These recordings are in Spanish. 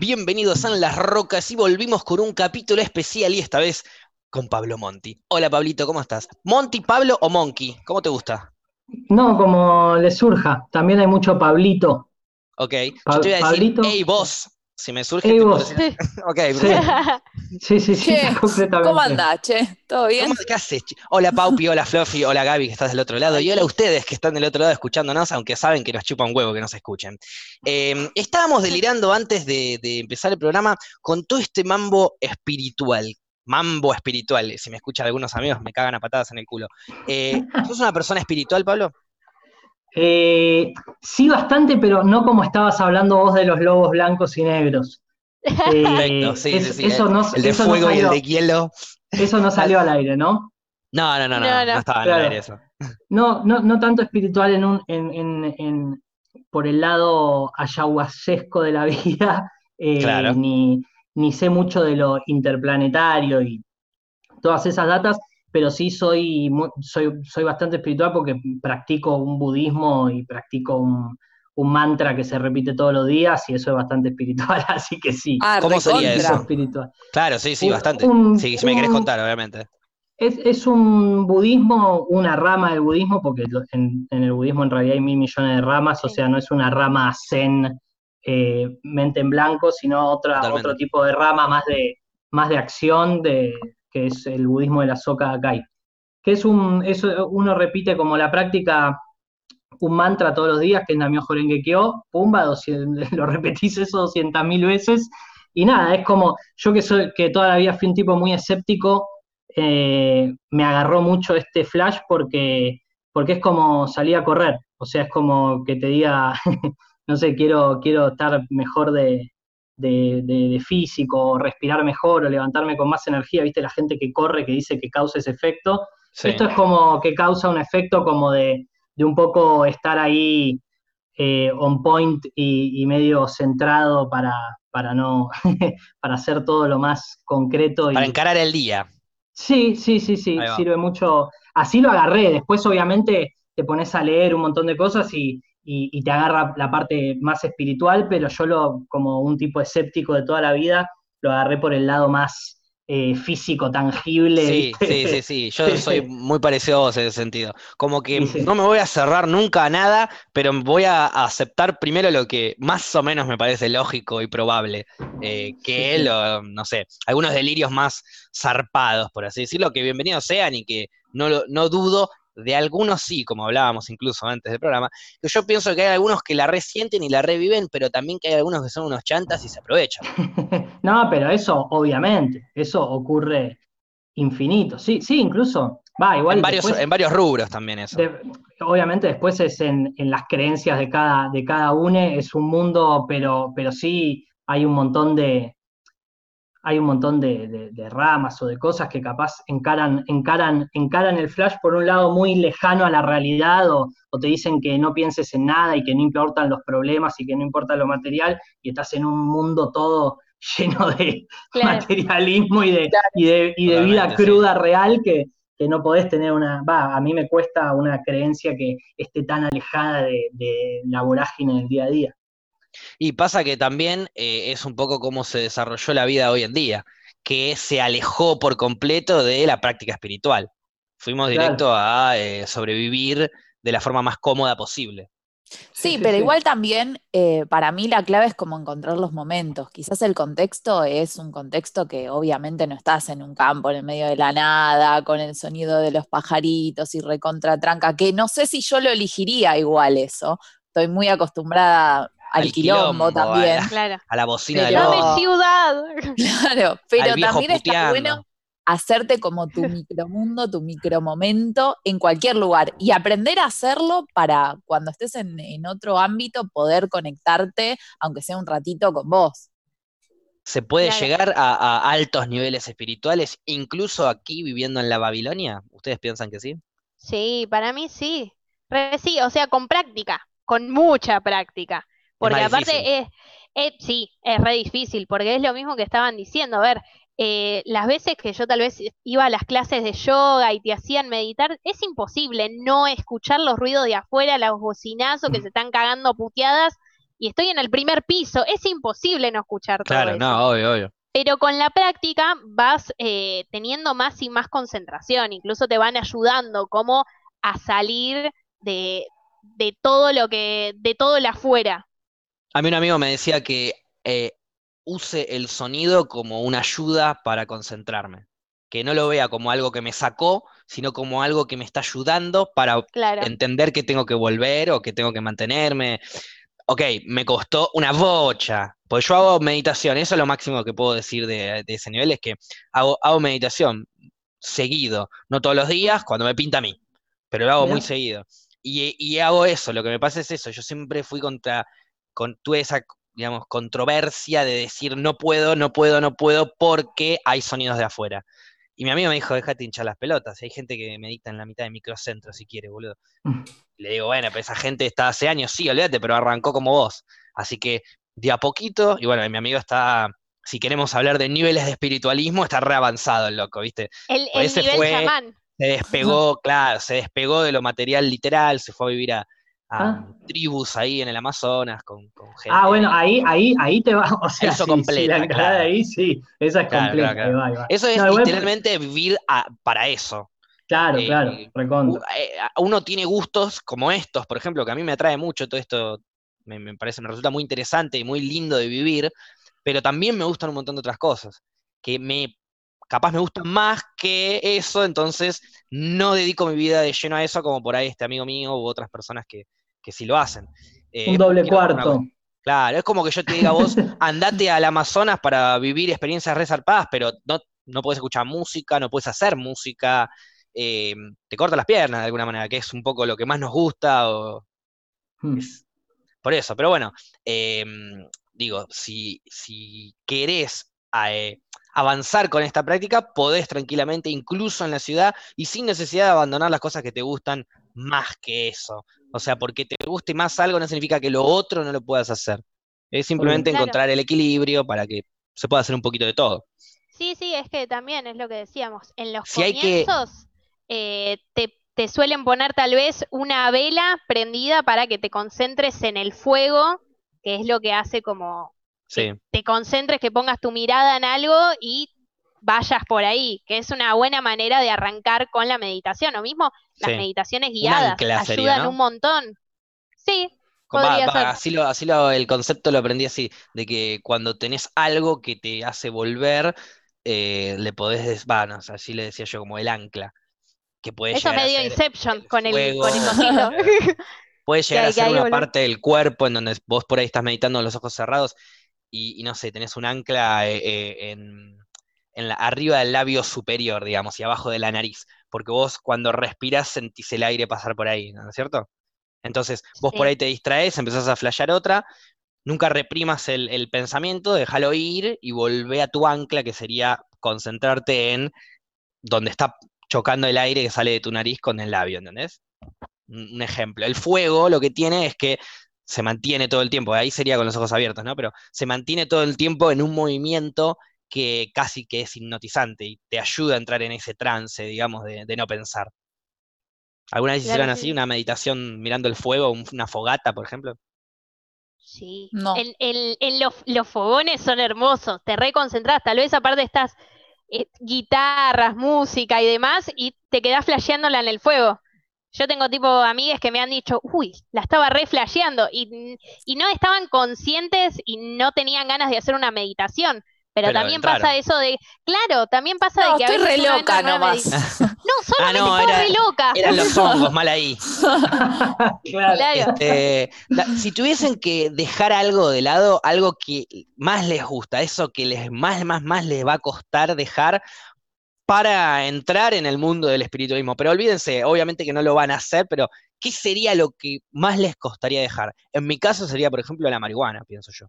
Bienvenidos a Las Rocas y volvimos con un capítulo especial y esta vez con Pablo Monti. Hola Pablito, ¿cómo estás? ¿Monti, Pablo o Monkey? ¿Cómo te gusta? No, como le surja. También hay mucho Pablito. Ok, Pa- yo te voy a decir, Pablito. hey vos, si me surge. Hey, puedo decir- Ok, Sí, sí, sí, Che, completamente. ¿cómo andás, che? ¿Todo bien? ¿Cómo, ¿Qué haces? Hola Paupi, hola Fluffy, hola Gaby que estás del otro lado y hola a ustedes que están del otro lado escuchándonos, aunque saben que nos chupa un huevo que nos escuchen. Eh, estábamos delirando antes de, de empezar el programa con todo este mambo espiritual. Mambo espiritual, si me escuchan algunos amigos me cagan a patadas en el culo. Eh, ¿Sos una persona espiritual, Pablo? Eh, sí, bastante, pero no como estabas hablando vos de los lobos blancos y negros. Eh, Perfecto, sí, es- sí, sí. Eso no, el de eso no fuego y el salió, de hielo. eso no salió al aire, ¿no? No, no, no, no, No, no, no. estaba Claro. el aire eso. No, no, no tanto espiritual en un, en, en- en- por el lado ayahuascesco de la vida, eh, Claro. ni, ni sé mucho de lo interplanetario y todas esas datas, pero sí soy, soy, soy bastante espiritual porque practico un budismo y practico un, un mantra que se repite todos los días y eso es bastante espiritual, así que sí, Ah, ¿Cómo sería eso? espiritual. Claro, sí, sí, Un- bastante. un- Sí, si me querés contar, obviamente. Es, es un budismo, una rama del budismo, porque en, en el budismo en realidad hay mil millones de ramas, o sea, no es una rama zen, eh, mente en blanco, sino otra, Totalmente. otro tipo de rama más de, más de acción, de, que es el budismo de la Soka Gakkai. Que es un, eso uno repite como la práctica, un mantra todos los días, que es Namyo Horenge Kyo, pumba, 200 lo repetís eso 200 mil veces, y nada, es como, yo que soy, que toda la fui un tipo muy escéptico, eh, me agarró mucho este flash porque, porque es como salir a correr, o sea, es como que te diga, no sé, quiero, quiero estar mejor de, de, de- de físico, o respirar mejor, o levantarme con más energía, viste, la gente que corre, que dice que causa ese efecto, Sí. esto es como que causa un efecto como de, de un poco estar ahí eh, on point y, y medio centrado para, para no, para hacer todo lo más concreto. Para y, encarar el día. Sí, sí, sí, sí, sirve mucho. Así lo agarré. Después, obviamente, te pones a leer un montón de cosas y, y- y te agarra la parte más espiritual, pero yo lo, como un tipo escéptico de toda la vida, lo agarré por el lado más eh, físico, tangible. Sí, sí, sí, sí. Yo soy muy parecido a vos en ese sentido. Como que Sí, sí. no me voy a cerrar nunca a nada, pero voy a aceptar primero lo que más o menos me parece lógico y probable. eh, que lo, no sé, algunos delirios más zarpados, por así decirlo, que bienvenidos sean y que no, lo- no dudo de algunos sí, como hablábamos incluso antes del programa, que yo pienso que hay algunos que la resienten y la reviven, pero también que hay algunos que son unos chantas y se aprovechan. No, pero eso, obviamente, eso ocurre infinito. Sí, sí, incluso. Va, igual En varios, después- en varios rubros también eso. de- obviamente después es en, en las creencias de cada, de cada uno, es un mundo, pero, pero sí hay un montón de. Hay un montón de, de- de ramas o de cosas que capaz encaran, encaran, encaran el flash por un lado muy lejano a la realidad, o, o te dicen que no pienses en nada y que no importan los problemas y que no importa lo material, y estás en un mundo todo lleno de, Claro. materialismo y de, y de, y de vida sí. cruda real que, que no podés tener una, va, a mí me cuesta una creencia que esté tan alejada de, de la vorágine del día a día. Y pasa que también eh, es un poco cómo se desarrolló la vida hoy en día, que se alejó por completo de la práctica espiritual. Fuimos Claro. directo a eh, sobrevivir de la forma más cómoda posible. Sí, sí, pero sí. igual también eh, para mí la clave es como encontrar los momentos. Quizás el contexto es un contexto que obviamente no estás en un campo en el medio de la nada, con el sonido de los pajaritos y recontra tranca, que no sé si yo lo elegiría igual eso. Estoy muy acostumbrada al, Al quilombo, quilombo, a también. la- Claro. A la bocina de Pero- los- ¡Dame ciudad! Claro, pero también está puteando. bueno hacerte como tu micromundo, tu micromomento en cualquier lugar y aprender a hacerlo para cuando estés en, en otro ámbito poder conectarte, aunque sea un ratito, con vos. ¿Se puede Claro. llegar a, a altos niveles espirituales, incluso aquí viviendo en la Babilonia? ¿Ustedes piensan que sí? Sí, para mí sí. Re sí, o sea, con práctica, con mucha práctica. Porque aparte es, es- sí, es re difícil, porque es lo mismo que estaban diciendo. A ver, eh, las veces que yo tal vez iba a las clases de yoga y te hacían meditar, es imposible no escuchar los ruidos de afuera, los bocinazos que se están cagando puteadas y estoy en el primer piso, es imposible no escuchar todo Claro, no, obvio, obvio. Pero con la práctica vas eh, teniendo más y más concentración, incluso te van ayudando como a salir de, de todo lo que, de todo el afuera. A mí un amigo me decía que eh, use el sonido como una ayuda para concentrarme. Que no lo vea como algo que me sacó, sino como algo que me está ayudando para Claro. entender que tengo que volver o que tengo que mantenerme. Ok, me costó una bocha, pues yo hago meditación, eso es lo máximo que puedo decir de, de ese nivel, es que hago, hago meditación seguido, no todos los días, cuando me pinta a mí, pero lo hago muy seguido. Y, y hago eso, lo que me pasa es eso, yo siempre fui contra, con, tuve esa, digamos, controversia de decir no puedo, no puedo, no puedo, porque hay sonidos de afuera. Y mi amigo me dijo, déjate hinchar las pelotas, hay gente que medita en la mitad de microcentro si quiere, boludo. Y le digo, bueno, pero esa gente está hace años, sí, olvídate, pero arrancó como vos. Así que de a poquito, y bueno, mi amigo está, si queremos hablar de niveles de espiritualismo, está re avanzado el loco, ¿viste? El, el ese nivel fue- chamán. Se despegó, claro, se despegó de lo material literal, se fue a vivir a, a Ah. tribus ahí en el Amazonas con, con gente. Ah, bueno, ahí, ahí, ahí te va, o sea, hizo sí, sí, completa, la entrada claro. ahí sí, esa es Claro, completa, claro, ahí va, ahí va. Eso es No, igual- literalmente vivir a- para eso. Claro, eh, claro, recontra. eh, uno tiene gustos como estos, por ejemplo, que a mí me atrae mucho todo esto, me, me parece, me resulta muy interesante y muy lindo de vivir, pero también me gustan un montón de otras cosas, que me, capaz me gustan más que eso, entonces no dedico mi vida de lleno a eso, como por ahí este amigo mío u otras personas que, que sí lo hacen. Eh, Un doble una- cuarto. Claro, es como que yo te diga vos, andate al Amazonas para vivir experiencias resarpadas, pero no, no puedes escuchar música, no puedes hacer música, eh, te corta las piernas de alguna manera, que es un poco lo que más nos gusta, o Hmm. es- por eso, pero bueno, eh, digo, si, si querés avanzar con esta práctica, podés tranquilamente, incluso en la ciudad, y sin necesidad de abandonar las cosas que te gustan más que eso. O sea, porque te guste más algo no significa que lo otro no lo puedas hacer. Es simplemente Claro. encontrar el equilibrio para que se pueda hacer un poquito de todo. Sí, sí, es que también es lo que decíamos. En los Si que- comienzos eh, te, te suelen poner tal vez una vela prendida para que te concentres en el fuego, que es lo que hace como Sí. te concentres, que pongas tu mirada en algo y vayas por ahí, que es una buena manera de arrancar con la meditación. O mismo las Sí. meditaciones guiadas ancla sería, ayudan ¿no? un montón. Sí, va- va, así lo, así lo- el concepto lo aprendí así, de que cuando tenés algo que te hace volver, eh, le podés, des- va, no, o sea, así le decía yo, como el ancla, que puede eso medio Inception el con el, con el puede llegar a ser una volver. parte del cuerpo en donde vos por ahí estás meditando con los ojos cerrados y, y no sé, tenés un ancla eh, eh, en, en la, arriba del labio superior, digamos, y abajo de la nariz, porque vos cuando respirás sentís el aire pasar por ahí, ¿no es cierto? Entonces, vos por ahí te distraes, empezás a flashear otra, nunca reprimas el, el pensamiento, déjalo ir y volvé a tu ancla, que sería concentrarte en donde está chocando el aire que sale de tu nariz con el labio, ¿entendés? Un ejemplo. El fuego lo que tiene es que se mantiene todo el tiempo, ahí sería con los ojos abiertos, ¿no? Pero se mantiene todo el tiempo en un movimiento que casi que es hipnotizante y te ayuda a entrar en ese trance, digamos, de, de no pensar. ¿Alguna vez Claro, hicieron sí. así una meditación mirando el fuego, un- una fogata, por ejemplo? Sí. No. En los, los fogones son hermosos, te reconcentras, tal vez aparte estás eh, guitarras, música y demás, y te quedás flasheándola en el fuego. Yo tengo tipo amigas que me han dicho, uy, la estaba re flasheando, y, y no estaban conscientes y no tenían ganas de hacer una meditación. Pero, Pero también entraron. pasa eso de, claro, también pasa No, de que a estoy veces re loca nomás. No, solamente no, estaba era- re loca. Eran los hongos, mal ahí. claro. Claro. Este, la- si tuviesen que dejar algo de lado, algo que más les gusta, eso que les más, más, más les va a costar dejar para entrar en el mundo del espiritualismo, pero olvídense, obviamente que no lo van a hacer, pero ¿qué sería lo que más les costaría dejar? En mi caso sería, por ejemplo, la marihuana, pienso yo.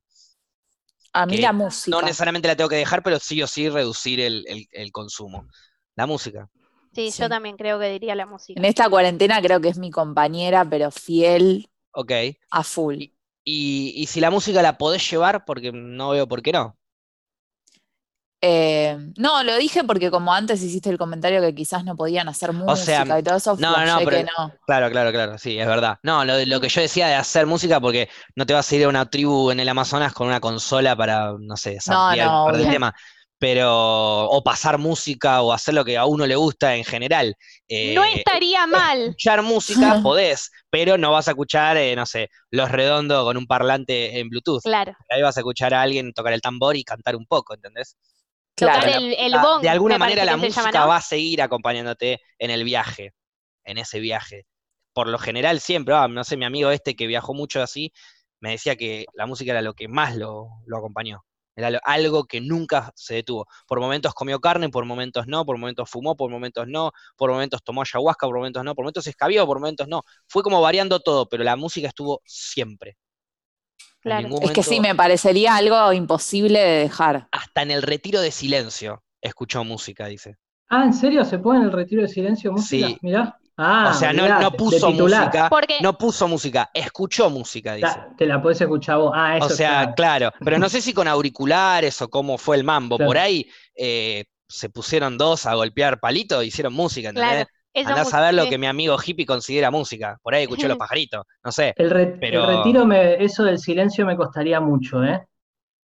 A mí la música. No necesariamente la tengo que dejar, pero sí o sí reducir el, el- el consumo. La música. Sí, Sí. yo también creo que diría la música. En esta cuarentena creo que es mi compañera, pero fiel Ok. a full. Y, y si la música la podés llevar, porque no veo por qué no. Eh, no, lo dije porque como antes hiciste el comentario que quizás no podían hacer música y todo eso, no, no, pero- que no. Claro, claro, claro, sí, es verdad. No, lo, lo que yo decía de hacer música, porque no te vas a ir a una tribu en el Amazonas con una consola para, no sé, samplear no, de obvio. temas, pero, o pasar música o hacer lo que a uno le gusta en general. No Eh, estaría mal. escuchar música podés, pero no vas a escuchar, eh, no sé, Los Redondos con un parlante en Bluetooth. Claro. Ahí vas a escuchar a alguien tocar el tambor y cantar un poco, ¿entendés? Claro. Tocar La- el, el la- bong, de alguna manera la música va a seguir acompañándote en el viaje, en ese viaje. Por lo general siempre, ah, no sé, mi amigo este que viajó mucho así, me decía que la música era lo que más lo, lo acompañó. Era lo- algo que nunca se detuvo. Por momentos comió carne, por momentos no, por momentos fumó, por momentos no, por momentos tomó ayahuasca, por momentos no, por momentos se escabió, por momentos no. Fue como variando todo, pero la música estuvo siempre. Claro. Es que sí, me parecería algo imposible de dejar. Hasta en el retiro de silencio escuchó música, dice. Ah, ¿en serio se pone en el retiro de silencio música? Sí. Mirá. Ah, o sea, no, mirá, no puso música, Porque no puso música, escuchó música, dice. Te la podés escuchar vos. Ah, eso O sea, claro. claro, pero no sé si con auriculares o cómo fue el mambo. Claro. Por ahí eh, se pusieron dos a golpear palito, hicieron música, ¿entendés? Claro. Eso Andá a saber lo que mi amigo hippie considera música. Por ahí escuchó los pajaritos, no sé, El, re- el Pero- retiro, me, eso del silencio me costaría mucho, ¿eh?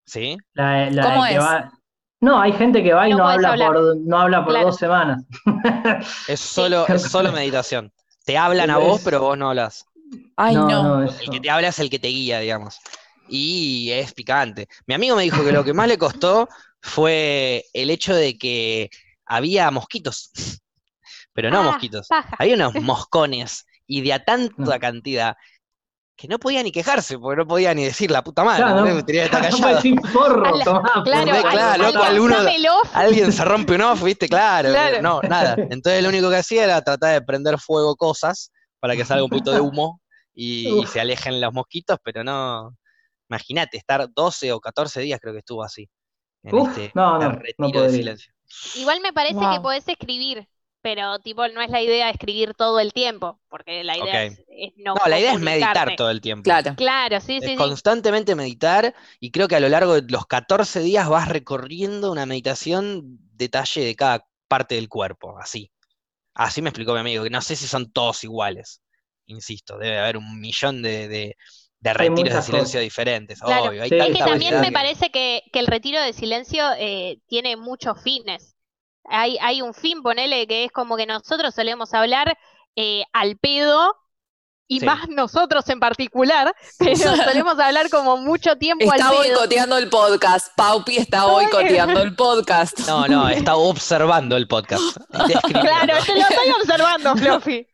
¿sí? La, la ¿Cómo que es? va- No, hay gente que va y No habla hablar. por, no habla por Claro. dos semanas. Es solo, es solo meditación. Te hablan a vos, pero vos no hablas. Ay, no. no, El que te habla es el que te guía, digamos. Y es picante. Mi amigo me dijo que lo que más le costó fue el hecho de que había mosquitos. Pero no Ah, mosquitos. paja. Había unos moscones y de a tanta No. cantidad que no podía ni quejarse, porque no podía ni decir la puta madre. Claro, no, Tenía que estar no callado. A la- tomá, Claro. Claro, loco, alguno-. Alguien se rompe un off, ¿viste? Claro. Claro. No, nada. Entonces lo único que hacía era tratar de prender fuego cosas para que salga un poquito de humo y, se alejen los mosquitos, pero no. Imagínate, estar 12 o 14 días creo que estuvo así. En Uf, este no, no, retiro no de silencio. Igual me parece que podés escribir, pero tipo no es la idea escribir todo el tiempo, porque la idea es, es no No, la idea es meditar todo el tiempo. Claro. Claro, sí, Es sí, sí. constantemente meditar y creo que a lo largo de los 14 días vas recorriendo una meditación detalle de cada parte del cuerpo, así. Así me explicó mi amigo, que no sé si son todos iguales, insisto, debe haber un millón de, de- de retiros de silencio cosas. diferentes, Claro. obvio. hay Sí, Es que también me que- parece que, que el retiro de silencio eh, tiene muchos fines. Hay, hay un fin, ponele, que es como que nosotros solemos hablar eh, al pedo, y Sí. más nosotros en particular, pero solemos hablar como mucho tiempo Está al pedo. boicoteando el podcast. Paupi está boicoteando el podcast. No, no, está observando el podcast. Claro, te lo estoy observando, Fluffy.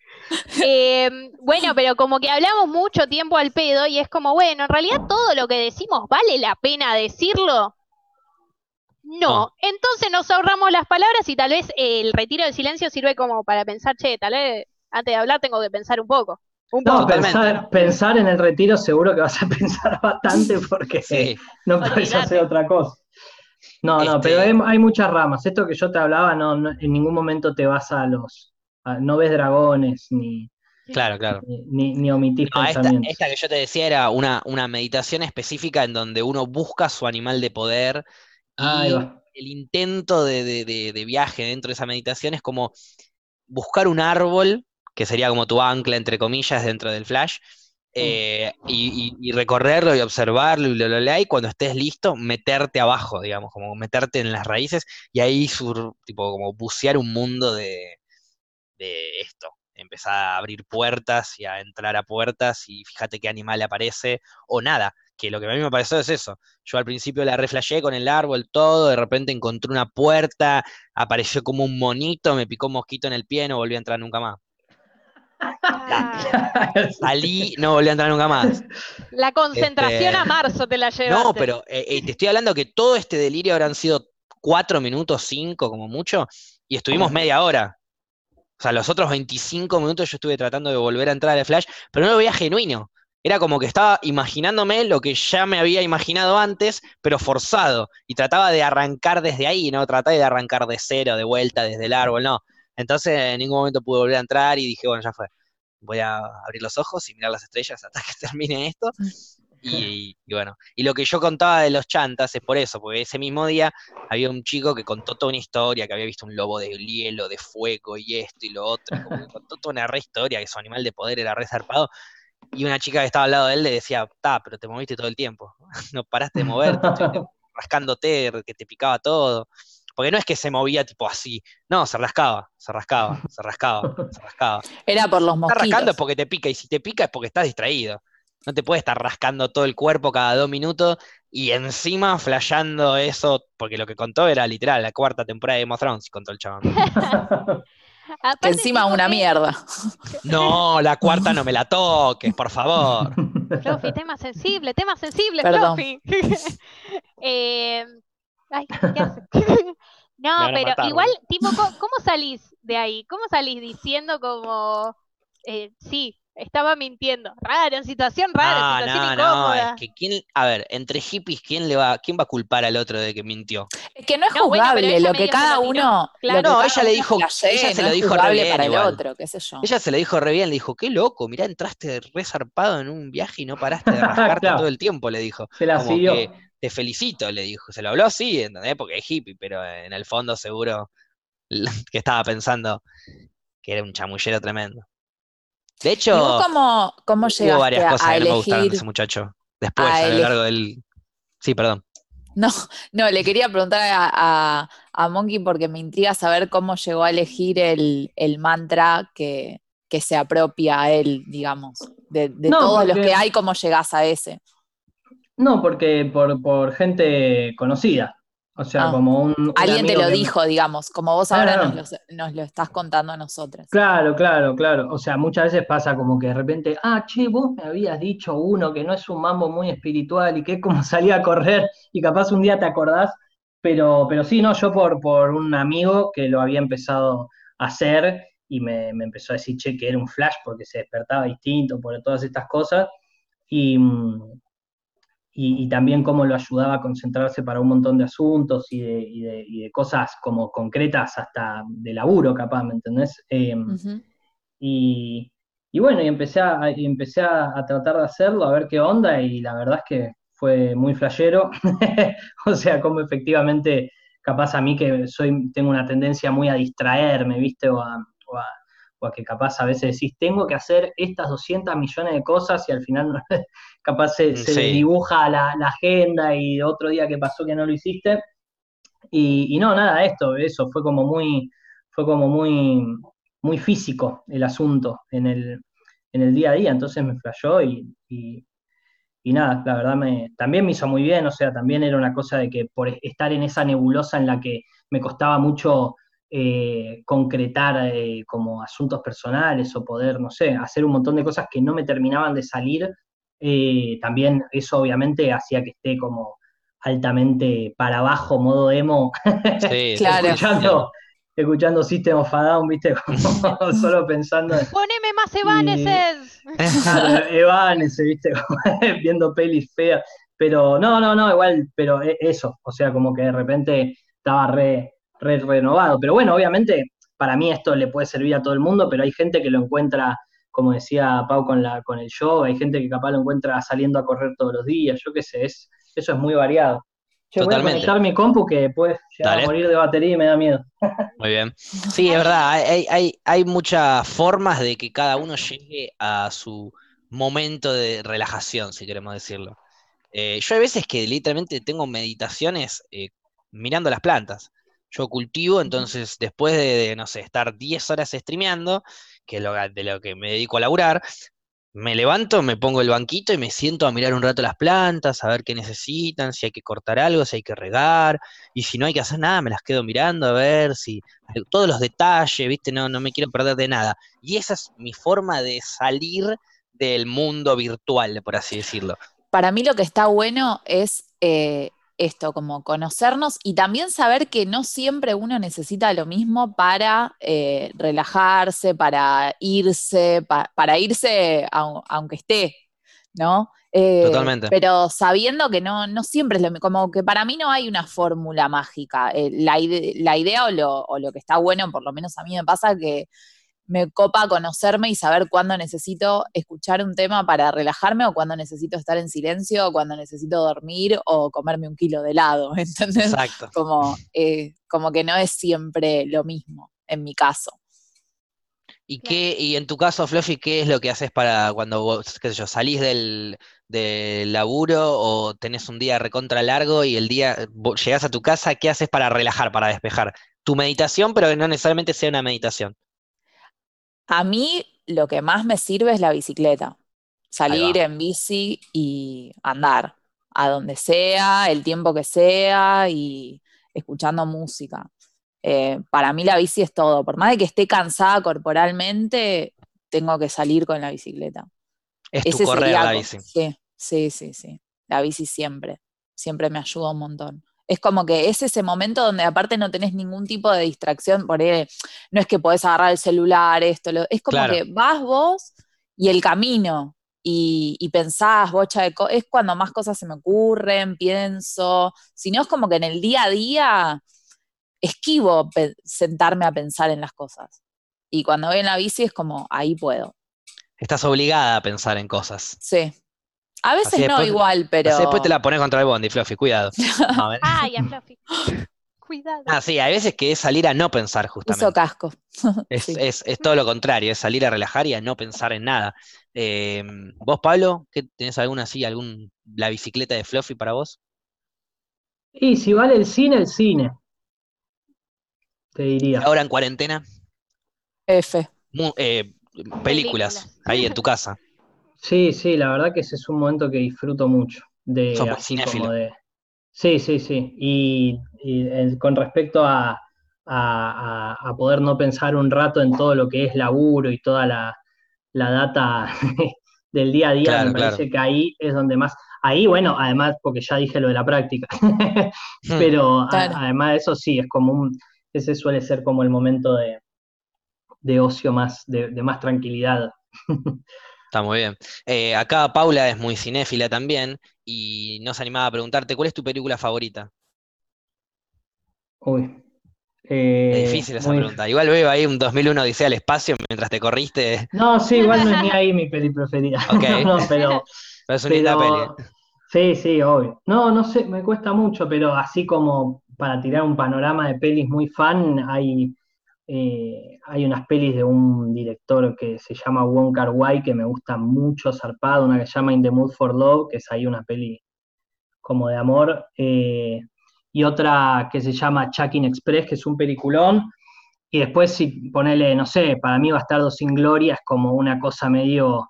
Eh, bueno, pero como que hablamos mucho tiempo al pedo y es como, bueno, en realidad todo lo que decimos vale la pena decirlo. No, No. entonces nos ahorramos las palabras y tal vez eh, el retiro del silencio sirve como para pensar, che, tal vez antes de hablar tengo que pensar un poco. Un No, poco. Totalmente. pensar, pensar en el retiro seguro que vas a pensar bastante porque Sí, no puedes hacer otra cosa. No, no, Este- pero hay, hay muchas ramas. Esto que yo te hablaba, no, no- en ningún momento te vas a los. a- no ves dragones ni, claro, claro. ni, ni- ni omitís No, esta, pensamientos. esta que yo te decía era una, una meditación específica en donde uno busca su animal de poder Ahí y va. el intento de, de- de- de viaje dentro de esa meditación es como buscar un árbol, que sería como tu ancla, entre comillas, dentro del flash, eh, y, y- y recorrerlo y observarlo y lo, lo, lo, y cuando estés listo, meterte abajo, digamos, como meterte en las raíces y ahí sur, tipo como bucear un mundo de, de esto. Empezar a abrir puertas y a entrar a puertas y fíjate qué animal aparece o nada, que lo que a mí me pareció es eso. Yo al principio la reflejé con el árbol, todo, de repente encontré una puerta, apareció como un monito, me picó un mosquito en el pie, no volví a entrar nunca más. Ah, Salí, no volví a entrar nunca más. la concentración Este, a marzo te la llevaste. No, pero eh, eh, te estoy hablando que todo este delirio habrán sido cuatro minutos, cinco como mucho, y estuvimos media hora. O sea, los otros 25 minutos yo estuve tratando de volver a entrar al flash, pero no lo veía genuino. Era como que estaba imaginándome lo que ya me había imaginado antes, pero forzado. Y trataba de arrancar desde ahí, ¿no? Trataba de arrancar de cero, de vuelta, desde el árbol, no. Entonces en ningún momento pude volver a entrar y dije, bueno, ya fue. Voy a abrir los ojos y mirar las estrellas hasta que termine esto. Y, bueno, y lo que yo contaba de los chantas es por eso, porque ese mismo día había un chico que contó toda una historia, que había visto un lobo de hielo, de fuego y esto y lo otro, como que contó toda una re historia, que su animal de poder era re zarpado. Y una chica que estaba al lado de él le decía, ta, pero te moviste todo el tiempo, no paraste de moverte, rascándote, que te picaba todo. Porque no es que se movía tipo así, no, se rascaba, se rascaba, se rascaba, se rascaba. Era por los mosquitos. Estás rascando es porque te pica, y si te pica es porque estás distraído. No te puedes estar rascando todo el cuerpo cada dos minutos y encima flasheando eso, porque lo que contó era literal la cuarta temporada de Game of Thrones, contó el chabón. que encima una mierda. No, la cuarta no me la toques, por favor. Fluffy, tema sensible, tema sensible, Fluffy. eh, ay, ¿qué hace? no, pero igual, tipo, ¿cómo, salís de ahí? ¿Cómo salís diciendo como, eh, sí, estaba mintiendo. Rara, situación rara, situación no, incómoda. No, es que quién, a ver, entre hippies, ¿quién le va, quién va a culpar al otro de que mintió? Es que no es juzgable, lo que cada uno. no, ella le dijo, ella se lo dijo re bien para el otro, qué sé yo. Ella se lo dijo re bien, le dijo, qué loco, mirá, entraste re zarpado en un viaje y no paraste de rascarte todo el tiempo, le dijo. Se la Como siguió. Que, te felicito, le dijo. Se lo habló así, ¿entendés? Porque es hippie, pero en el fondo seguro que estaba pensando que era un chamullero tremendo. De hecho, cómo, cómo hubo varias cosas a que no me gustaron de ese muchacho. Después, a, lo largo del. Sí, perdón. No, no, le quería preguntar a, a, Monkey porque me intriga saber cómo llegó a elegir el, el mantra que, que, se apropia a él, digamos. De, de No, todos los que hay, cómo llegás a ese. No, porque por, por gente conocida. O sea, Ah. como un. un Alguien te lo que- dijo, digamos, como vos ahora Claro. nos, lo, nos lo estás contando a nosotros. Claro, claro, claro. O sea, muchas veces pasa como que de repente, ah, che, vos me habías dicho uno que no es un mambo muy espiritual y que es como salir a correr y capaz un día te acordás, pero, pero sí, no, yo por, por un amigo que lo había empezado a hacer y me, me empezó a decir, che, que era un flash porque se despertaba distinto por todas estas cosas y, mm, y, y también cómo lo ayudaba a concentrarse para un montón de asuntos y de, y de- y de cosas como concretas hasta de laburo, capaz, ¿me entendés? Eh, Ujú. y, y bueno, y empecé, a, empecé a, a tratar de hacerlo, a ver qué onda, y la verdad es que fue muy flashero. O sea, como efectivamente, capaz a mí que soy, tengo una tendencia muy a distraerme, ¿viste? O a, o a- o a que capaz a veces decís, tengo que hacer estas 200 millones de cosas y al final capaz se, se Sí. dibuja la, la agenda y otro día que pasó que no lo hiciste. Y, y no, nada, esto, eso, fue como muy, fue como muy, muy físico el asunto en el, en el día a día, entonces me flayó y, y, y nada, la verdad me, también me hizo muy bien, o sea, también era una cosa de que por estar en esa nebulosa en la que me costaba mucho eh, concretar eh, como asuntos personales o poder, no sé, hacer un montón de cosas que no me terminaban de salir, eh, también eso obviamente hacía que esté como altamente para abajo, modo emo, Sí, Claro. escuchando, escuchando System of a Down, viste, como solo pensando en Poneme más Evanescence. Claro, Evanescence, viste, viendo pelis feas. Pero no, no, no, igual, pero e- eso, o sea, como que de repente estaba re, re renovado. Pero bueno, obviamente, para mí esto le puede servir a todo el mundo, pero hay gente que lo encuentra, como decía Pau con, la, con el show, hay gente que capaz lo encuentra saliendo a correr todos los días, yo qué sé, es, eso es muy variado. Che, voy a Totalmente. conectar mi compu que llegar Dale. a morir de batería y me da miedo. Muy bien. Sí, es verdad, hay, hay, hay- hay muchas formas de que cada uno llegue a su momento de relajación, si queremos decirlo. Eh, yo hay veces que literalmente tengo meditaciones eh, mirando las plantas. Yo cultivo, entonces después de, de, no sé, estar 10 horas streameando, que es lo, de lo que me dedico a laburar, me levanto, me pongo el banquito y me siento a mirar un rato las plantas, a ver qué necesitan, si hay que cortar algo, si hay que regar, y si no hay que hacer nada, me las quedo mirando a ver si todos los detalles, ¿viste? No, no me quiero perder de nada. Y esa es mi forma de salir del mundo virtual, por así decirlo. Para mí lo que está bueno es eh, esto, como conocernos y también saber que no siempre uno necesita lo mismo para eh, relajarse, para irse, pa- para irse au- aunque esté, ¿no? Eh, Totalmente. Pero sabiendo que no, no siempre es lo mismo, como que para mí no hay una fórmula mágica. Eh, la, ide- la idea o lo, o lo que está bueno, por lo menos a mí me pasa que me copa conocerme y saber cuándo necesito escuchar un tema para relajarme o cuándo necesito estar en silencio o cuándo necesito dormir o comerme un kilo de helado, ¿entendés? Exacto. Como, eh, como que no es siempre lo mismo, en mi caso. ¿Y, qué, y en tu caso, Fluffy, qué es lo que haces para cuando vos, qué sé yo, salís del, del laburo o tenés un día recontra largo y el día vos llegás a tu casa, ¿qué haces para relajar, para despejar? Tu meditación, pero que no necesariamente sea una meditación. A mí lo que más me sirve es la bicicleta. Salir en bici y andar a donde sea, el tiempo que sea y escuchando música. Eh, para mí la bici es todo. Por más de que esté cansada corporalmente, tengo que salir con la bicicleta. Es tu Ese correr sería la bici. Sí, sí, sí, sí. La bici siempre, siempre me ayuda un montón. Es como que es ese momento donde aparte no tenés ningún tipo de distracción, por ahí, no es que podés agarrar el celular, esto, lo- es como Claro. que vas vos y el camino, y, y pensás, bocha de co- es cuando más cosas se me ocurren, pienso, si no es como que en el día a día esquivo sentarme a pensar en las cosas. Y cuando voy en la bici es como, ahí puedo. Estás obligada a pensar en cosas. Sí. A veces Así no después- igual, pero. Así después te la pones contra el bondi, Fluffy, cuidado. No. Ay, a Fluffy. Cuidado. Ah, sí, hay veces que es salir a no pensar, justamente. casco. Es, Sí. es- es todo lo contrario, es salir a relajar y a no pensar en nada. Eh, ¿Vos, Pablo, qué, tenés alguna así, algún, la bicicleta de Fluffy para vos? Y si vale el cine, el cine. Te diría. Ahora en cuarentena, F. mu- eh, películas, Películas. ahí en tu casa. Sí, sí, la verdad que ese es un momento que disfruto mucho. De, así como de. Sí, sí, sí. Y, y, con respecto a, a- a- a poder no pensar un rato en todo lo que es laburo y toda la, la data del día a día, Claro, me parece que ahí es donde más. Ahí, bueno, además, porque ya dije lo de la práctica. Hmm, Pero a- Claro. además de eso sí, es como un, ese suele ser como el momento de, de ocio más, de, de más tranquilidad. Está muy bien. Eh, acá Paula es muy cinéfila también y nos animaba a preguntarte, ¿cuál es tu película favorita? Uy. Es eh, difícil esa muy- pregunta. Igual veo ahí un 2001 Odisea al espacio mientras te corriste, No, sí, igual no es ni ahí mi peli preferida. Ok. No, pero, pero es una linda peli. sí, sí, obvio. No, no sé, me cuesta mucho, pero así como para tirar un panorama de pelis muy fan, hay, eh, hay unas pelis de un director que se llama Wong Kar Wai que me gusta mucho, zarpado, una que se llama In the Mood for Love, que es ahí una peli como de amor, eh, y otra que se llama Chucking Express, que es un peliculón, y después si ponele, no sé, para mí Bastardo sin Gloria es como una cosa medio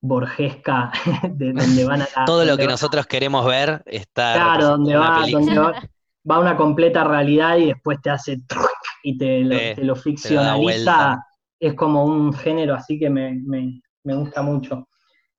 borgesca, de donde van a la- Todo lo que va- nosotros queremos ver está Claro, donde va, donde va, va una completa realidad y después te hace y te lo, te ficcionaliza. Es como un género así que me, me- me gusta mucho.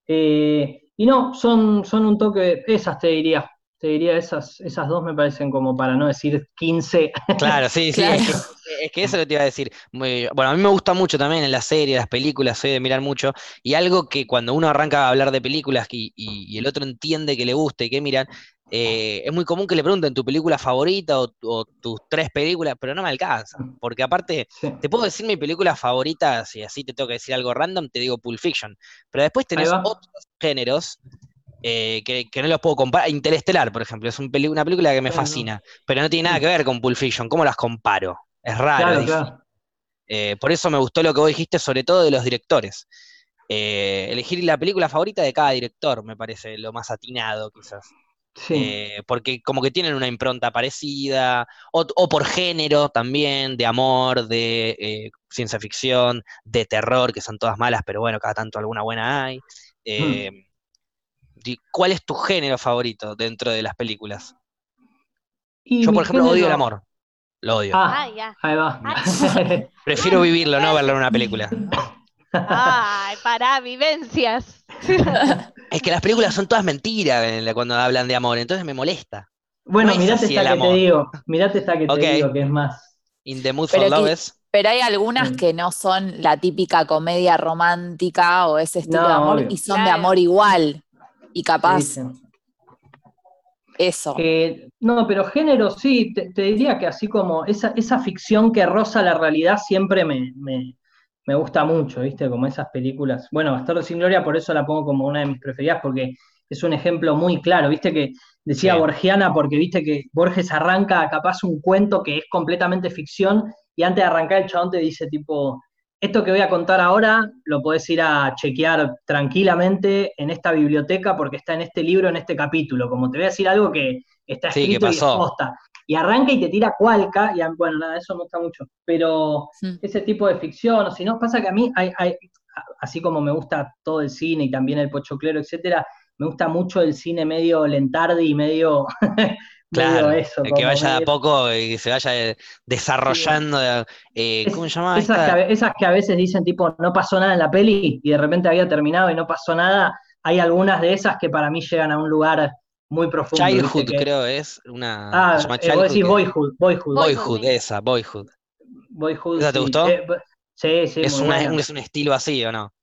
Eh, y no, son, son un toque, esas te diría. Te diría, esas, esas dos me parecen como para no decir 15. Claro, sí, sí, Claro. es que, es que eso lo te iba a decir. Muy- bueno, a mí me gusta mucho también en las series, las películas, soy de mirar mucho, y algo que cuando uno arranca a hablar de películas y, y- y el otro entiende que le gusta y que miran, eh, es muy común que le pregunten tu película favorita o, o tus tres películas, pero no me alcanza, porque aparte, Sí. te puedo decir mi película favorita, si así te tengo que decir algo random, te digo Pulp Fiction, pero después tenés otros géneros eh, que, que no los puedo comparar. Interestelar, por ejemplo, es un peli- una película que me Claro. fascina, pero no tiene nada que ver con Pulp Fiction. ¿Cómo las comparo? Es raro. Claro, claro. Eh, por eso me gustó lo que vos dijiste, sobre todo de los directores. Elegir la película favorita de cada director me parece lo más atinado, quizás. Sí. Eh, porque como que tienen una impronta parecida, o, o por género también, de amor, de eh, ciencia ficción, de terror, que son todas malas, pero bueno, cada tanto alguna buena hay. Eh, di- ¿Cuál es tu género favorito dentro de las películas? Y Yo, por ejemplo, odio el amor. Lo odio. Ah, ya. ahí va. Prefiero vivirlo, no verlo en una película. Ay, pará, vivencias. Es que las películas son todas mentiras cuando hablan de amor, entonces me molesta. Bueno, No es mirate esta que te digo. Mirate esta que te digo, que es más. In the mood Pero for love es- Pero hay algunas Sí. que no son la típica comedia romántica o ese estilo No, de amor obvio. y son de amor igual. Y capaz eso. Eh, no, pero género sí, te, te diría que así como esa, esa ficción que roza la realidad siempre me, me, me gusta mucho, ¿viste? Como esas películas. Bueno, Bastardo sin Gloria, por eso la pongo como una de mis preferidas, porque es un ejemplo muy claro, ¿viste? Que decía Sí. Borgiana, porque viste que Borges arranca capaz un cuento que es completamente ficción, y antes de arrancar el chabón te dice tipo, esto que voy a contar ahora lo podés ir a chequear tranquilamente en esta biblioteca porque está en este libro, en este capítulo, como te voy a decir algo que está Sí, ¿qué escrito y es posta. Y arranca y te tira cualca, y bueno, nada, eso me gusta mucho, pero ese tipo de ficción, o si no, pasa que a mí, hay, hay- así como me gusta todo el cine y también el pochoclero, etcétera, me gusta mucho el cine medio lentardi y medio, Claro, eso. que vaya de a poco y que se vaya eh, desarrollando. eh, Es- ¿Cómo se llama esas, que a, esas que a veces dicen tipo, no pasó nada en la peli y de repente había terminado y no pasó nada, hay algunas de esas que para mí llegan a un lugar muy profundo. Childhood, Que- creo es una. Ah, se llama eh, vos decís Boyhood, Boyhood. Boyhood, esa, Boyhood. Boyhood, ¿Esa te sí. gustó? Eh, sí, sí, es, una- es un estilo así, ¿o no?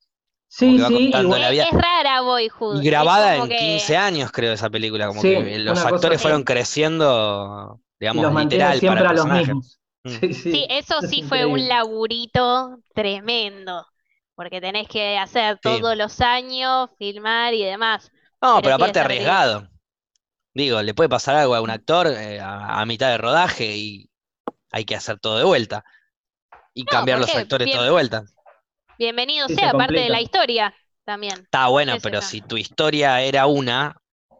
Sí, sí, la vida. Es rara Boyhood. Y grabada en que- 15 años, creo, esa película. Como Sí, que los actores fueron creciendo, y digamos, los literal siempre para a el los personaje. mismos. Mm. Sí, sí. Sí, eso es sí fue un laburito tremendo, porque tenés que hacer Sí. todos los años, filmar y demás. No, Pero pero sí, aparte arriesgado. Digo, le puede pasar algo a un actor eh, a, a mitad de rodaje y hay que hacer todo de vuelta. Y cambiar los actores bien- todo de vuelta. Bienvenido Sí, se sea, parte de la historia también. Está bueno, pero si tu historia era una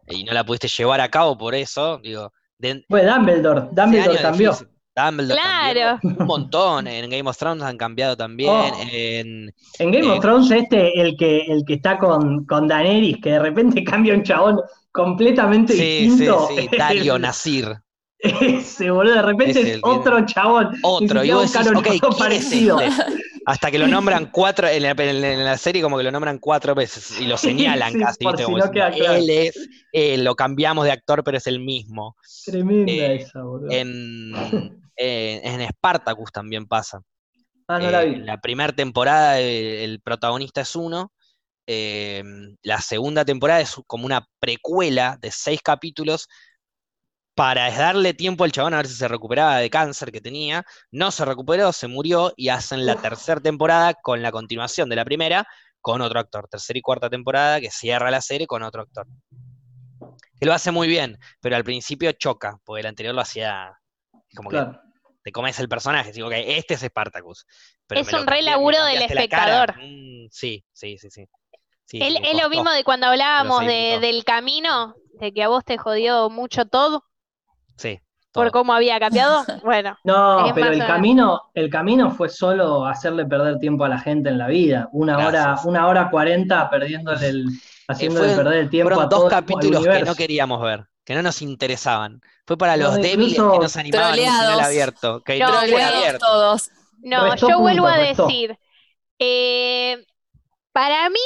y no la pudiste llevar a cabo por eso, digo, de, Bueno, Dumbledore, Dumbledore cambió. difícil. Dumbledore Claro. cambió un montón. En Game of Thrones han cambiado también. Oh. En, En Game Eh, of Thrones, este, el que, el que está con, con Daenerys, que de repente cambia un chabón completamente sí, sí, distinto. sí, Dario Nasir. Ese boludo, de repente Es el otro chabón. Otro. Y vos decís, buscaron ok, otro ¿quién es parecido. este? Hasta que lo nombran cuatro, en la, en serie como que lo nombran cuatro veces y lo señalan Sí, casi, por ¿viste? si Como no diciendo, queda claro. él es, eh, lo cambiamos de actor, pero es el mismo. Tremenda Eh, esa, boludo. En, en, en Spartacus también pasa. ah, no la Eh, vi. en la primera temporada eh, el protagonista es uno. Eh, la segunda temporada es como una precuela de seis capítulos para darle tiempo al chabón a ver si se recuperaba de cáncer que tenía. No se recuperó, se murió y hacen la tercera temporada con la continuación de la primera con otro actor. Tercera y cuarta temporada que cierra la serie con otro actor. Que lo hace muy bien, pero al principio choca, porque el anterior lo hacía como que te comes el personaje, digo, ok, este es Spartacus. Pero Es un re laburo del la espectador. Mm, sí, sí, sí, sí. Sí, Es, lo mismo de cuando hablábamos de- del camino, de que a vos te jodió mucho todo Sí, por cómo había cambiado. Bueno, No, pero el camino, el camino fue solo hacerle perder tiempo a la gente en la vida. Una hora, Gracias. una hora cuarenta perdiéndole el, haciéndole fueron- perder el tiempo Fueron a dos capítulos que no queríamos ver, que no nos interesaban. Fue para No, los débiles que no se animaban a un final abierto. Que No, abierto. todos. no, Restó yo vuelvo a decir, eh, para mí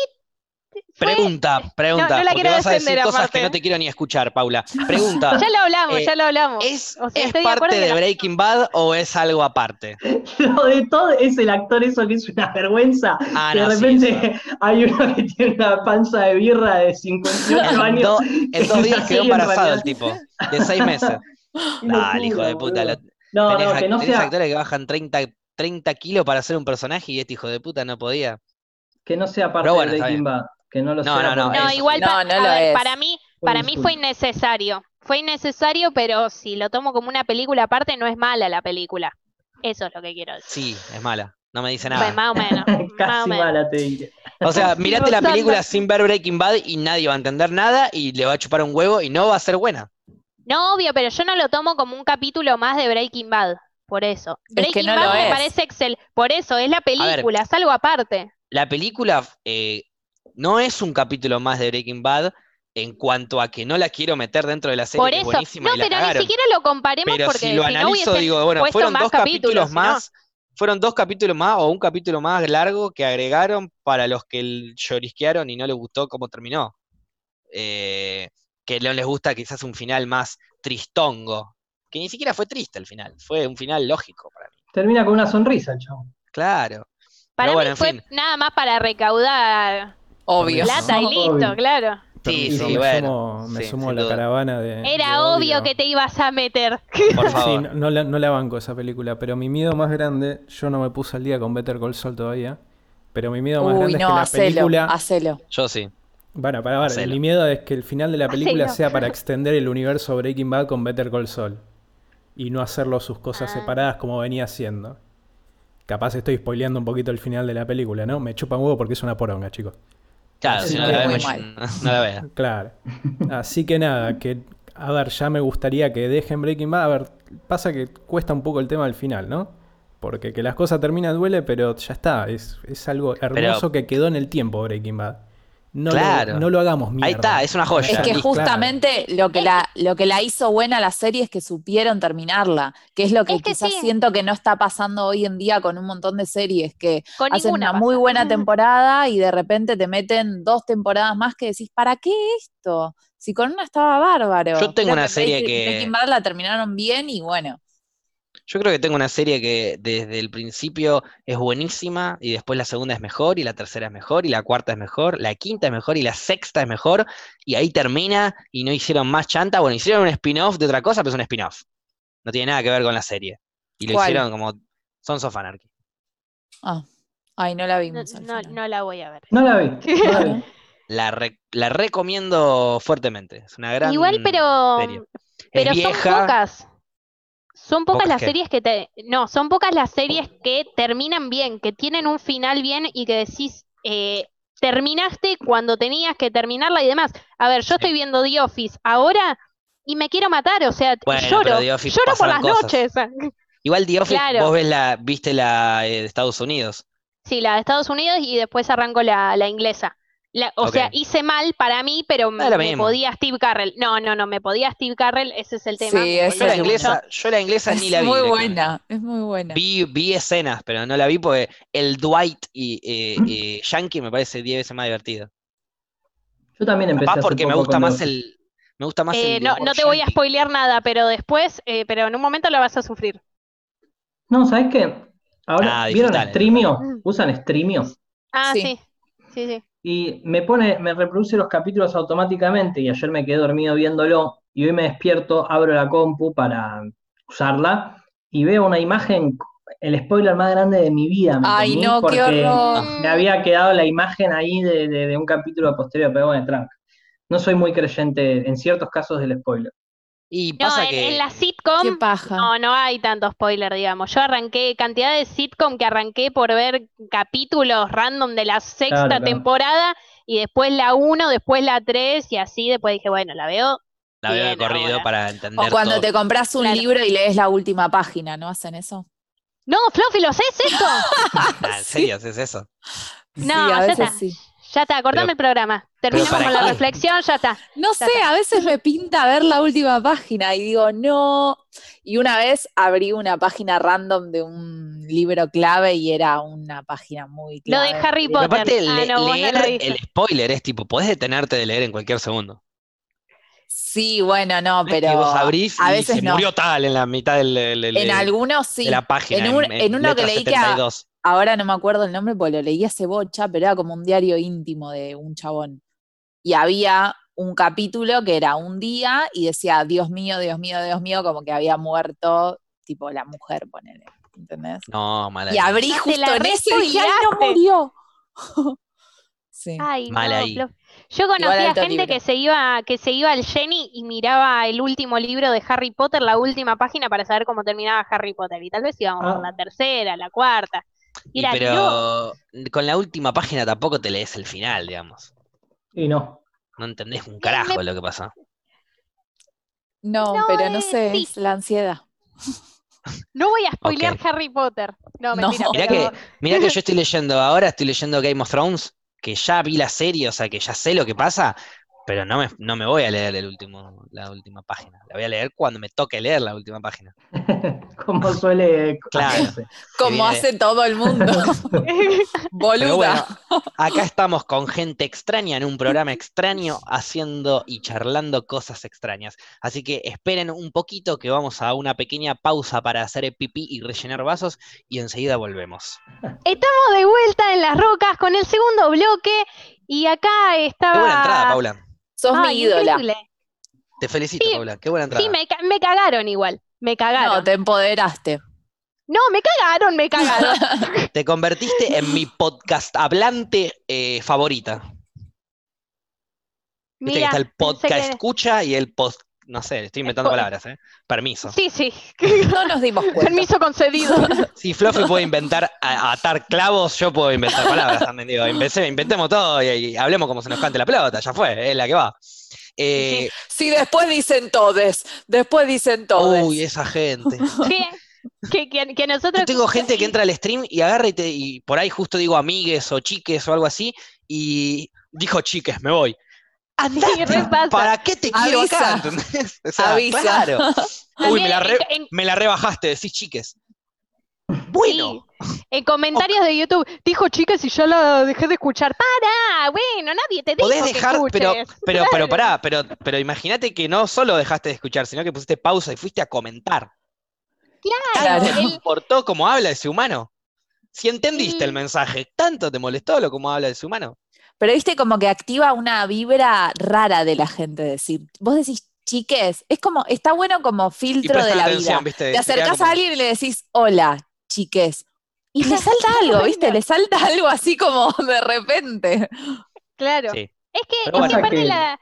Pregunta, pregunta, no la porque quiero vas a decir cosas que no te quiero ni escuchar, Paula. Pregunta, ya lo hablamos, Eh, ya lo hablamos. ¿es, O sea, es estoy de acuerdo parte de la- Breaking Bad o es algo aparte? Lo de todo es el actor eso que es una vergüenza. Ah, no, de sí, repente hay uno que tiene una panza de birra de 58 En, años. do- en dos días quedó embarazado el tipo, de seis meses. Dale, hijo de puta. No, tenés, no, que no tenés sea, actores que bajan 30, 30 kilos para hacer un personaje y este hijo de puta no podía. que no sea parte bueno, de Breaking. Bad. Que no lo No, sea. no, no, No, igual pa- No, lo ver, es. para mí, para mí fue innecesario. Fue innecesario, pero si lo tomo como una película aparte, no es mala la película. Eso es lo que quiero decir. Sí, es mala. No me dice Pues nada. más o menos. más o Casi menos. mala te diré. O sea, mirate la película sin ver Breaking Bad y nadie va a entender nada y le va a chupar un huevo y no va a ser buena. No, obvio, pero yo no lo tomo como un capítulo más de Breaking Bad. Por eso. Es que Breaking no Bad lo me es. parece excel. Por eso, es la película, es algo aparte. La película eh, no es un capítulo más de Breaking Bad en cuanto a que no la quiero meter dentro de la serie, Por que es eso. buenísima No, y la pero ni cagaron. siquiera lo comparemos Pero porque si lo si analizo, digo, bueno, fueron dos capítulos no- más, fueron dos capítulos más o un capítulo más largo que agregaron para los que llorisquearon y no les gustó cómo terminó. Eh, que no les gusta quizás un final más tristongo, que ni siquiera fue triste el final, fue un final lógico para mí. Termina con una sonrisa el chavo. Claro. Para bueno, mí en fue fin. nada más para recaudar Obvio. Plata y listo, Obvio. claro. Sí, sí, me bueno, sumo, me sí, sumo a la duda. caravana de. de Era odio. obvio que te ibas a meter. Por Sí, favor. no, no la, no la banco esa película, pero mi miedo más grande, yo no me puse al día con Better Call Saul todavía, pero mi miedo más Uy, grande no, es que la hacelo, película... hacelo. Yo sí. Bueno, para ver, Hacelo. mi miedo es que el final de la película Hacelo. sea para extender el universo Breaking Bad con Better Call Saul y no hacerlo sus cosas Ah. separadas como venía haciendo. Capaz estoy spoileando un poquito el final de la película, ¿no? Me chupan huevo porque es una poronga, chicos. Claro, si no la vemos, mal. no, la vea. Claro. Así que nada, que a ver, ya me gustaría que dejen Breaking Bad. A ver, pasa que cuesta un poco el tema del final, ¿no? Porque que las cosas terminan duele, pero ya está. Es, es algo hermoso que quedó en el tiempo Breaking Bad. No, Claro. lo, no lo hagamos mierda. Ahí está, es una joya. Es que justamente lo que la, lo que la hizo buena la serie es que supieron terminarla, que es lo que Es que quizás sí. siento que no está pasando hoy en día con un montón de series, que Con hacen una muy buena temporada y de repente te meten dos temporadas más que decís, ¿para qué esto? Si con una estaba bárbaro. Yo tengo Creo una serie que- Breaking Bad la terminaron bien y bueno. Yo creo que tengo una serie que desde el principio es buenísima y después la segunda es mejor y la tercera es mejor y la cuarta es mejor, la quinta es mejor y la sexta es mejor y ahí termina y no hicieron más chanta. Bueno, hicieron un spin-off de otra cosa, pero es un spin-off. No tiene nada que ver con la serie. Y lo ¿Cuál? hicieron como Sons of Anarchy. Ah, ay, no la No, vimos. no, la voy a ver. No la vi. No la vi. La, re- la recomiendo fuertemente. Es una gran Igual, pero, serie. Es pero son vieja. pocas. Son pocas ¿Pocas las series que te. No, son pocas las series que terminan bien, que tienen un final bien y que decís, eh, terminaste cuando tenías que terminarla y demás. A ver, yo estoy viendo The Office ahora y me quiero matar, o sea, Bueno, lloro, lloro por las noches. Igual The Office, Claro. vos ves la, viste la eh, de Estados Unidos. Sí, la de Estados Unidos y después arranco la, la inglesa. La- o sea, hice mal para mí, pero lo me podía Steve Carrell. No, no, no, me podía Steve Carrell, ese es el tema. Sí, Yo la mucho. inglesa, yo la inglesa ni Es la vi. muy buena, es muy buena. Vi, vi escenas, pero no la vi porque el Dwight y eh, eh, Yankee me parece 10 veces más divertido. Yo también empecé Capaz porque me gusta más el. Me gusta más Eh, el no, no te voy a spoilear nada, pero después, eh, pero en un momento la vas a sufrir. No, ¿sabes qué? Ahora, Ah, ¿vieron Streamio? ¿Usan Streamio? Ah, Sí. sí, sí, sí. Y me pone, me reproduce los capítulos automáticamente y ayer me quedé dormido viéndolo y hoy me despierto, abro la compu para usarla y veo una imagen, el spoiler más grande de mi vida. me Ay, no, qué porque horror. Me había quedado la imagen ahí de, de- de un capítulo posterior, pero bueno, tranca. No soy muy creyente en ciertos casos del spoiler. Y No, en, que. en la Qué sitcom, paja. no, no hay tanto spoiler, digamos. Yo arranqué, cantidad de sitcom que arranqué por ver capítulos random de la sexta Claro, claro. temporada y después la 1, después la 3 y así después dije, bueno, la veo. La veo de corrido ahora. para entender O cuando todo. te compras un Claro. libro y lees la última página, ¿no hacen eso? No, Fluffy, ¿lo haces esto? Ah, ¿En serio haces eso? No, sí, a ya veces está. sí. Ya está, cortame Pero- el programa. Terminamos ¿para con la qué? reflexión, ya está. No Ya sé, está. a veces me pinta ver la última página y digo, no. Y una vez abrí una página random de un libro clave y era una página muy Lo clave. de Harry Pero Potter. aparte, Ah, le- no, vos no leer lo el spoiler es tipo, podés detenerte de leer en cualquier segundo. Sí, bueno, no, que pero vos abrís a y veces se no. murió tal en la mitad del, del- del- En algunos sí. de la página. En, un- en uno que leí que a- 72. Ahora no me acuerdo el nombre porque lo leí hace bocha, pero era como un diario íntimo de un chabón. Y había un capítulo que era un día y decía, Dios mío, Dios mío, Dios mío, como que había muerto, tipo la mujer, ponele, ¿entendés? No, mala Y abrí No, justo en ese y dije, ¡ay, no respoileaste". murió! sí. Ay, Mal no, ahí. Flo- Yo conocía gente libro. que se iba, que se iba al Jenny y miraba el último libro de Harry Potter, la última página, para saber cómo terminaba Harry Potter. Y tal vez íbamos por Ah. la tercera, la cuarta. No, pero con la última página tampoco te lees el final, digamos. Y no. No entendés un carajo lo que pasó. No, No, pero no eh, sé, sí. es la ansiedad. no voy a spoilear. Harry Potter. No, No. mentira, Mirá pero- que, mirá que yo estoy leyendo ahora, estoy leyendo Game of Thrones, que ya vi la serie, o sea que ya sé lo que pasa, pero no me, no me voy a leer el último, la última página. La voy a leer cuando me toque leer la última página. Como suele Claro. Como hace todo el mundo. Bueno, Boluda. acá estamos con gente extraña en un programa extraño haciendo y charlando cosas extrañas. Así que esperen un poquito que vamos a una pequeña pausa para hacer pipí y rellenar vasos y enseguida volvemos. Estamos de vuelta en las rocas con el segundo bloque. Y acá Qué buena entrada, estaba. Paula. Sos mi ídola. increíble. Te felicito, Sí, Paula. Qué buena entrada. Sí, me, ca- me cagaron igual. Me cagaron. No, te empoderaste. No, me cagaron, me cagaron. Te convertiste en mi podcast hablante eh, favorita. Viste que Mira, está el podcast que- escucha y el post. No sé, estoy inventando po- palabras, ¿eh? Permiso. Sí, sí. No nos dimos cuenta. Permiso concedido. Si Fluffy puede inventar a- atar clavos, yo puedo inventar palabras también. Digo, inventemos todo y, y hablemos como se nos cante la pelota, ya fue, es la que va. Eh, Sí, después dicen todes. Después dicen todes. uy, esa gente. Sí, que, que, que nosotros. Yo tengo gente que entra al stream y agarra y, te- y por ahí justo digo amigues o chiques o algo así, y dijo chiques, me voy. Andate. ¿para qué te quiero Avisa. acá? ¿entendés? O sea, Avisa. claro. Uy, me la, re- También en- en- me la rebajaste, decís chiques. Bueno, En comentarios de YouTube, dijo chicas y ya la dejé de escuchar. ¡Para! Bueno, nadie te dijo podés que dejar, pero, pero, pero pará, pero, pero imagínate que no solo dejaste de escuchar, sino que pusiste pausa y fuiste a comentar. Claro, Claro. ¿Te el- importó cómo habla ese humano? Si entendiste el mensaje, ¿tanto te molestó lo cómo habla ese humano? Pero viste como que activa una vibra rara de la gente decir. Vos decís chiques, es como, está bueno como filtro de la atención, vida. ¿viste? Te acercás como- a alguien y le decís, hola, chiques. Y le salta algo, ¿viste? Le salta algo así como de repente. Claro. Sí. Es que es bueno. que parte Que- la.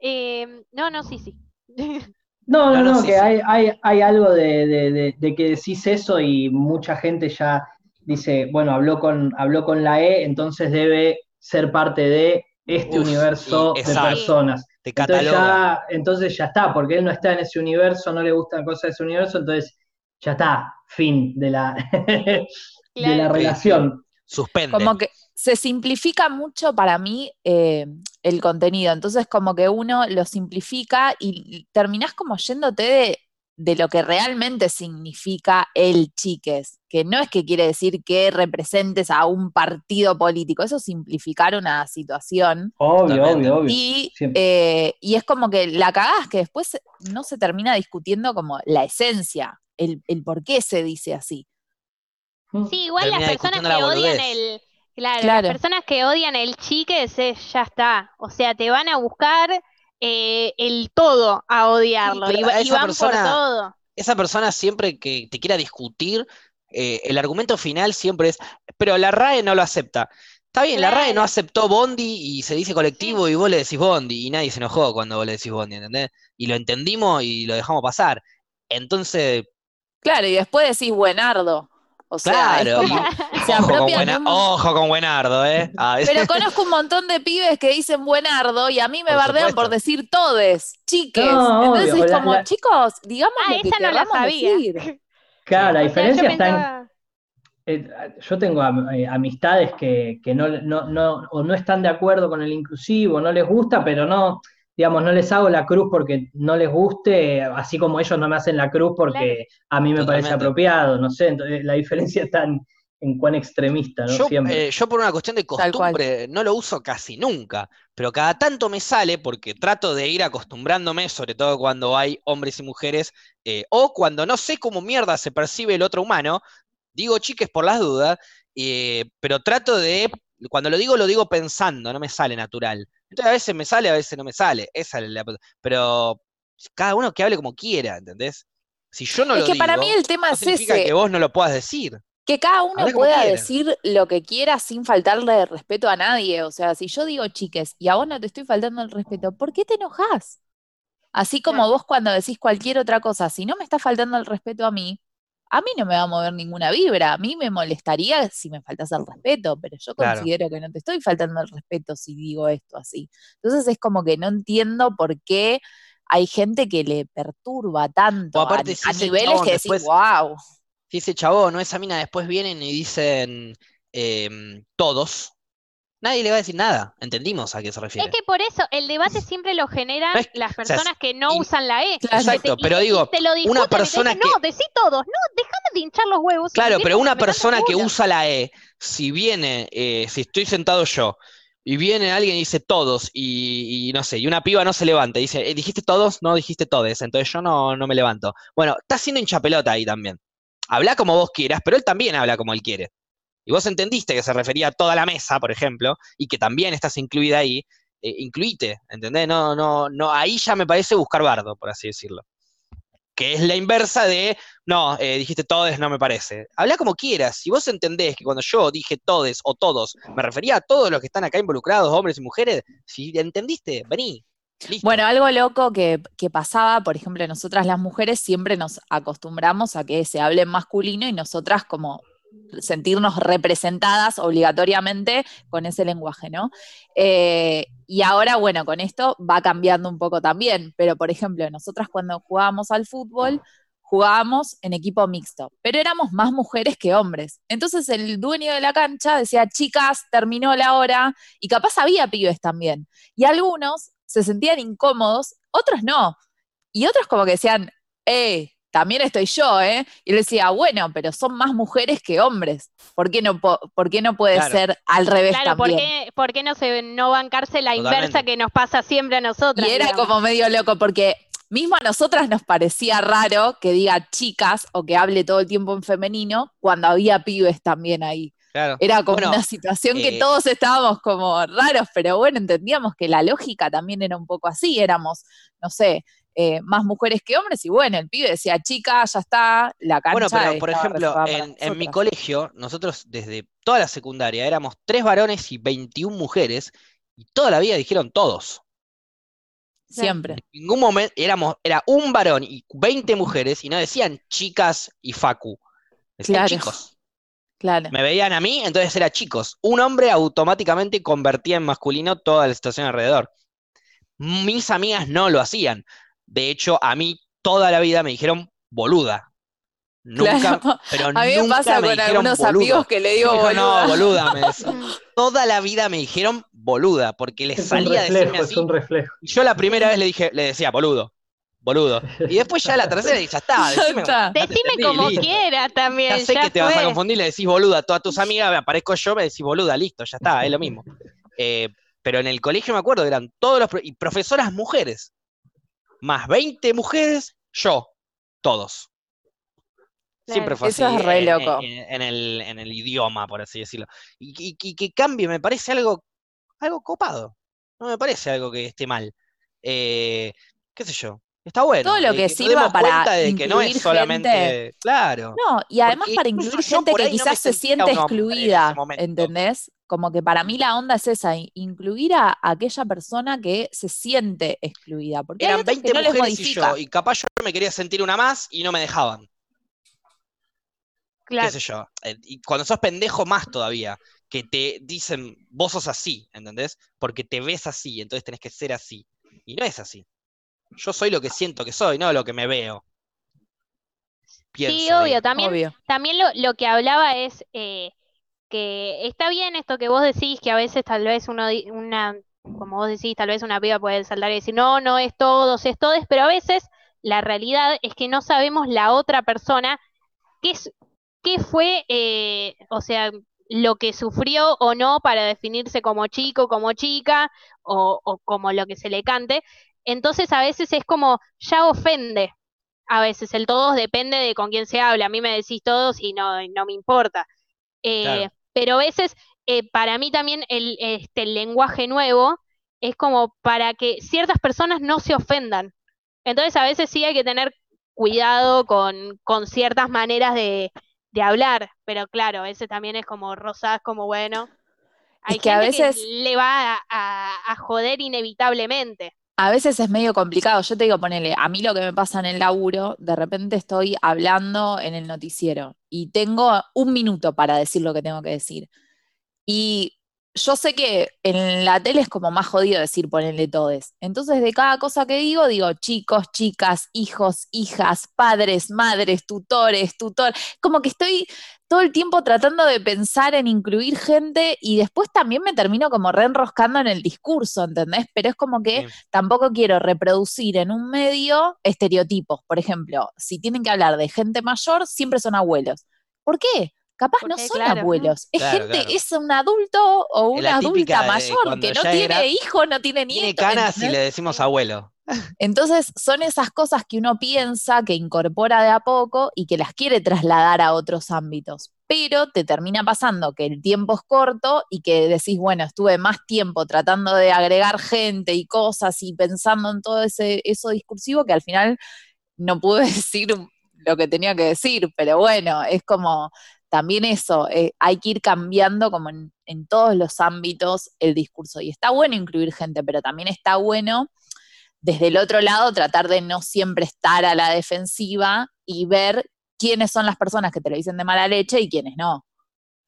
eh, no, no, sí, sí. No, no, No, no, no, sí, que sí. Hay, hay, hay algo de, de- de- de que decís eso y mucha gente ya dice, bueno, habló con, habló con la E, entonces debe ser parte de este Uf, universo de personas. Te Entonces ya, entonces ya está, porque él no está en ese universo, no le gustan cosas de ese universo, entonces ya está, fin de la, de la relación. Suspende. Como que se simplifica mucho para mí eh, el contenido. Entonces, como que uno lo simplifica y terminás como yéndote de, de lo que realmente significa el chiques, que no es que quiere decir que representes a un partido político, eso es simplificar una situación. Obvio, Totalmente. obvio, obvio. Y, eh, y es como que la cagás que después no se termina discutiendo como la esencia, el, el por qué se dice así. Sí, igual las personas que la odian el. Claro, Claro. las personas que odian el chiques, es- ya está. O sea, te van a buscar eh, el todo a odiarlo. y, a van persona- por todo. Esa persona siempre que te quiera discutir, eh, el argumento final siempre es, pero la RAE no lo acepta. Está bien, la RAE no aceptó Bondi y se dice colectivo y vos le decís Bondi y nadie se enojó cuando vos le decís Bondi, ¿entendés? Y lo entendimos y lo dejamos pasar. Entonces, Claro, y después decís buenardo. O sea, claro, y- como- se ojo, con buena- un- ojo con Buenardo, ¿eh? A veces- Pero conozco un montón de pibes que dicen buenardo y a mí me Por bardean supuesto. por decir todes, chiques. No, Entonces obvio, es como, la- chicos, digamos Ah, lo que esa no la sabía. decir. Claro, la O sea, yo diferencia está en eh, yo tengo am- eh, amistades que, que no, no, no, o no están de acuerdo con el inclusivo, no les gusta, pero no, digamos, no les hago la cruz porque no les guste, así como ellos no me hacen la cruz porque a mí me parece apropiado, no sé, entonces la diferencia está en, en cuán extremista, ¿no? Yo, Siempre. eh, yo por una cuestión de costumbre no lo uso casi nunca, pero cada tanto me sale porque trato de ir acostumbrándome, sobre todo cuando hay hombres y mujeres, eh, o cuando no sé cómo mierda se percibe el otro humano, digo chiques por las dudas, eh, pero trato de, cuando lo digo, lo digo pensando, no me sale natural. Entonces a veces me sale, a veces no me sale, esa es la, pero cada uno que hable como quiera, ¿entendés? Si yo no es lo que para mí el tema no es ese, que vos no lo puedas decir. que cada uno pueda quiera. decir lo que quiera sin faltarle respeto a nadie. O sea, si yo digo chiques y a vos no te estoy faltando el respeto, ¿por qué te enojás? Así como vos cuando decís cualquier otra cosa, si no me está faltando el respeto a mí, a mí no me va a mover ninguna vibra. A mí me molestaría si me faltas el respeto, pero yo Claro. considero que no te estoy faltando el respeto si digo esto así. Entonces es como que no entiendo por qué hay gente que le perturba tanto a, aparte, si a ese niveles chabón que decís, después- wow. Si ese chabón o esa mina después vienen y dicen em, todos, nadie le va a decir nada. Entendimos a qué se refiere. Es que por eso el debate siempre lo generan No es- las sea, personas que no y- usan la E. Claro. que te- Exacto, y- pero y digo, te lo una te persona dicen, No, decí todos, no, déjame de hinchar los huevos. Claro, pero una persona que culo". usa la E, si viene, eh, si estoy sentado yo, y viene alguien y dice todos, y, y no sé, y una piba no se levanta, y dice, "Eh, ¿dijiste todos? No, dijiste todes, entonces yo no, no me levanto. Bueno, está haciendo hinchapelota ahí también. Habla como vos quieras, pero él también habla como él quiere. Y vos entendiste que se refería a toda la mesa, por ejemplo, y que también estás incluida ahí. eh, incluite, ¿entendés? No, no, no, ahí ya me parece buscar bardo, por así decirlo. Que es la inversa de, no, eh, dijiste todes, no me parece. Habla como quieras. Si vos entendés que cuando yo dije todes o todos, me refería a todos los que están acá involucrados, hombres y mujeres, si entendiste, vení. Bueno, algo loco que, pasaba, por ejemplo, nosotras las mujeres siempre nos acostumbramos a que se hable masculino y nosotras como sentirnos representadas obligatoriamente con ese lenguaje, ¿no? Eh, y ahora, bueno, con esto va cambiando un poco también, pero por ejemplo, nosotras cuando jugábamos al fútbol, jugábamos en equipo mixto, pero éramos más mujeres que hombres. Entonces el dueño de la cancha decía, chicas, terminó la hora, y capaz había pibes también. Y algunos se sentían incómodos, otros no. Y otros como que decían, eh, también estoy yo, ¿eh? Y él decía, bueno, pero son más mujeres que hombres. ¿Por qué no, po- por qué no puede Claro. ser al revés Claro, ¿por también? qué, por qué no, se, no bancarse la Totalmente. inversa que nos pasa siempre a nosotras? Y era digamos? como medio loco, porque mismo a nosotras nos parecía raro que diga chicas o que hable todo el tiempo en femenino cuando había pibes también ahí. Claro. Era como Bueno, una situación que eh, todos estábamos como raros, pero bueno, entendíamos que la lógica también era un poco así, éramos, no sé, eh, más mujeres que hombres, y bueno, el pibe decía, chica, ya está, la cancha Bueno, pero por ejemplo, en, en mi nosotras". colegio, nosotros desde toda la secundaria éramos tres varones y 21 mujeres, y toda la vida dijeron todos. Siempre. En ningún momento éramos, era un varón y 20 mujeres, y no decían chicas y Facu. Decían Claro. chicos. Claro. Me veían a mí, entonces era chicos. Un hombre automáticamente convertía en masculino toda la situación alrededor. Mis amigas no lo hacían. De hecho, a mí toda la vida me dijeron boluda. Nunca, Claro. pero A mí me nunca pasa me con dijeron algunos amigos que le digo dijo, boluda. no, boluda, me. Toda la vida me dijeron boluda, porque les Es salía a decirme reflejo, así. es un reflejo. Y yo la primera vez le dije, le decía boludo, boludo. Y después ya la tercera y ya está. Decime, ya Decime entendí, como listo. quieras también. Ya sé ya que te vas a confundir, le decís boluda a todas tus amigas, me aparezco yo, me decís boluda, listo, ya está, es lo mismo. Eh, pero en el colegio me acuerdo, eran todos los, y profesoras mujeres, más 20 mujeres, yo, todos. Siempre fue Eso así, es re en- loco. En, en el, en el idioma, por así decirlo. Y, y- y que cambie, me parece algo, algo copado. No me parece algo que esté mal. Eh, qué sé yo. Está bueno. Todo lo que sirva para que no es incluir solamente. gente. Claro. No, y además para incluir gente que no quizás se siente en excluida, momento. ¿entendés? Como que para mí la onda es esa, incluir a aquella persona que se siente excluida, porque Eran otros que 20 no les mujeres y yo, y capaz yo me quería sentir una más y no me dejaban. Claro. qué sé yo. Eh, Y cuando sos pendejo más todavía, que te dicen, vos sos así, ¿entendés? Porque te ves así, entonces tenés que ser así. Y no es así. Yo soy lo que siento que soy, no lo que me veo. Pienso, Sí, digo. obvio. También, Obvio. también lo, lo que hablaba es eh, que está bien esto que vos decís, que a veces tal vez uno, una, como vos decís, tal vez una piba puede saltar y decir, no, no es todos, es todes, pero a veces la realidad es que no sabemos la otra persona qué es, qué fue, eh, o sea, lo que sufrió o no para definirse como chico, como chica, o, o como lo que se le cante. Entonces a veces es como, ya ofende. A veces el todos depende de con quién se habla. A mí me decís todos y no, no me importa. Eh, Claro. Pero a veces, eh, para mí también el, este, el lenguaje nuevo es como para que ciertas personas no se ofendan. Entonces a veces sí hay que tener cuidado con, con ciertas maneras de, de hablar, pero claro, a veces también es como rosas, como bueno. Hay que a veces- le va a, a- a joder inevitablemente. A veces es medio complicado. Yo te digo, ponele, a mí lo que me pasa en el laburo, de repente estoy hablando en el noticiero y tengo un minuto para decir lo que tengo que decir. Y yo sé que en la tele es como más jodido decir ponerle todes. Entonces, de cada cosa que digo, digo chicos, chicas, hijos, hijas, padres, madres, tutores, tutor. Como que estoy todo el tiempo tratando de pensar en incluir gente y después también me termino como reenroscando en el discurso, ¿entendés? Pero es como que Sí. tampoco quiero reproducir en un medio estereotipos. Por ejemplo, si tienen que hablar de gente mayor, siempre son abuelos. ¿Por qué? Capaz no son claro. abuelos. Es Claro, gente, claro. es un adulto o una adulta mayor que no tiene gra- hijo, no tiene nieto. Tiene canas y ¿entendés? le decimos abuelo. Entonces, son esas cosas que uno piensa, que incorpora de a poco y que las quiere trasladar a otros ámbitos. pero te termina pasando que el tiempo es corto y que decís, bueno, estuve más tiempo tratando de agregar gente y cosas y pensando en todo ese, eso discursivo que al final no pude decir lo que tenía que decir, pero bueno, es como también eso, eh, hay que ir cambiando como en, en, todos los ámbitos el discurso. Y está bueno incluir gente, pero también está bueno desde el otro lado tratar de no siempre estar a la defensiva y ver quiénes son las personas que te lo dicen de mala leche y quiénes no.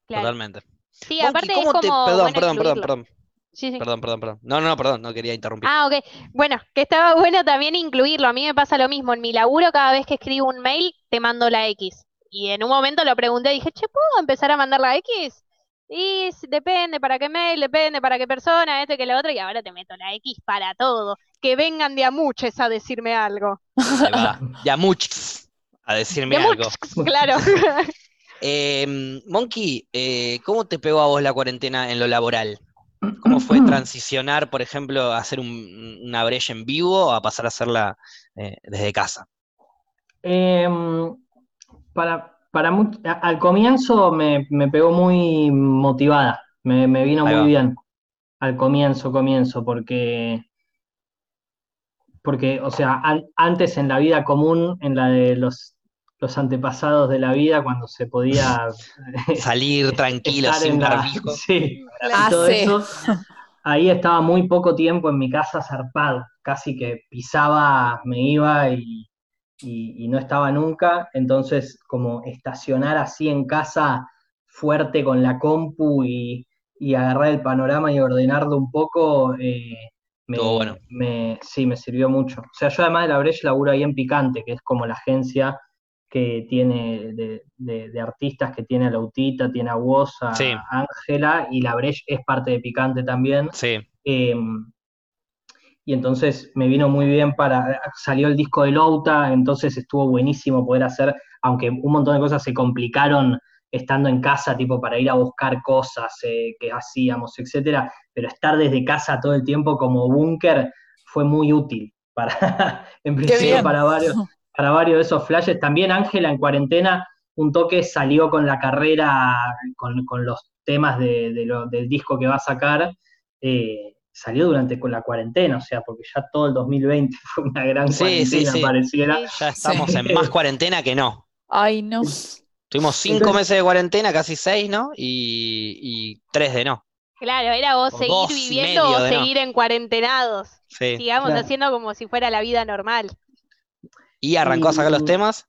Totalmente. Sí, aparte es como Perdón, perdón, perdón, perdón. Sí, sí. Perdón, perdón, perdón. No, no, perdón, no quería interrumpir. Ah, ok. Bueno, que estaba bueno también incluirlo. A mí me pasa lo mismo. En mi laburo, cada vez que escribo un mail, te mando la X. Y en un momento lo pregunté, dije, che, ¿puedo empezar a mandar la X? Y depende para qué mail, depende para qué persona, este que lo otro, y ahora te meto la X para todo. Que vengan de a muchos a decirme algo. De a muchos a decirme algo. claro. eh, Monkey, eh, ¿cómo te pegó a vos la cuarentena en lo laboral? ¿Cómo fue transicionar, por ejemplo, a hacer un, una brecha en vivo o a pasar a hacerla eh, desde casa? Para, para al comienzo me, me, pegó muy motivada, me, me vino muy bien. Al comienzo, comienzo, porque, porque, o sea, an, antes en la vida común, en la de los, los antepasados de la vida, cuando se podía salir tranquilo, sin la, sí, ah, todo sí. eso, ahí estaba muy poco tiempo en mi casa zarpado, casi que pisaba, me iba y, y, y, no estaba nunca, entonces como estacionar así en casa fuerte con la compu y, y agarrar el panorama y ordenarlo un poco, eh, me, bueno. me, sí, me sirvió mucho. O sea, yo además de la Breche laburo ahí en Picante, que es como la agencia que tiene de, de, de artistas que tiene a Lautita, tiene a Woz, a Ángela, sí. y la Breche es parte de Picante también. Sí. Eh, y entonces me vino muy bien para, salió el disco de Louta, entonces estuvo buenísimo poder hacer, aunque un montón de cosas se complicaron estando en casa, tipo para ir a buscar cosas eh, que hacíamos, etcétera, pero estar desde casa todo el tiempo como búnker fue muy útil para, en principio, para varios, para varios de esos flashes. También Ángela en cuarentena, un toque salió con la carrera, con, con los temas de, de lo, del disco que va a sacar. Eh, salió durante con la cuarentena, o sea, porque ya todo el 2020 fue una gran sí, cuarentena, sí, sí. pareciera. Ya estamos en más cuarentena que no. Ay, no. Tuvimos cinco Entonces, meses de cuarentena, casi seis, ¿no? Y, y tres de no. Claro, era vos O seguir dos viviendo o de no. seguir en cuarentenados. Sí. Sigamos Claro. haciendo como si fuera la vida normal. Y arrancó a sacar los temas.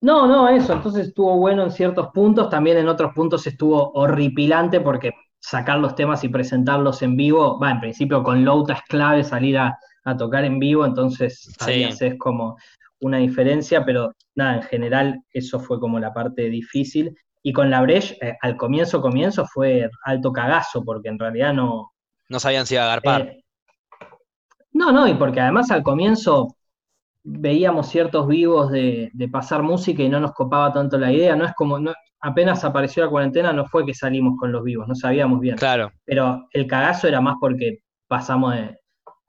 No, no, eso, entonces estuvo bueno en ciertos puntos, también en otros puntos estuvo horripilante porque sacar los temas y presentarlos en vivo, va, en principio con Louta es clave salir a, a tocar en vivo, entonces ahí Sí. haces como una diferencia, pero nada, en general eso fue como la parte difícil. Y con la Breche, eh, al comienzo, comienzo fue alto cagazo, porque en realidad no, No sabían si iba a agarpar. Eh, no, no, y porque además al comienzo veíamos ciertos vivos de, de pasar música y no nos copaba tanto la idea. No es como, no, apenas apareció la cuarentena, no fue que salimos con los vivos, no sabíamos bien. Claro. Pero el cagazo era más porque pasamos de,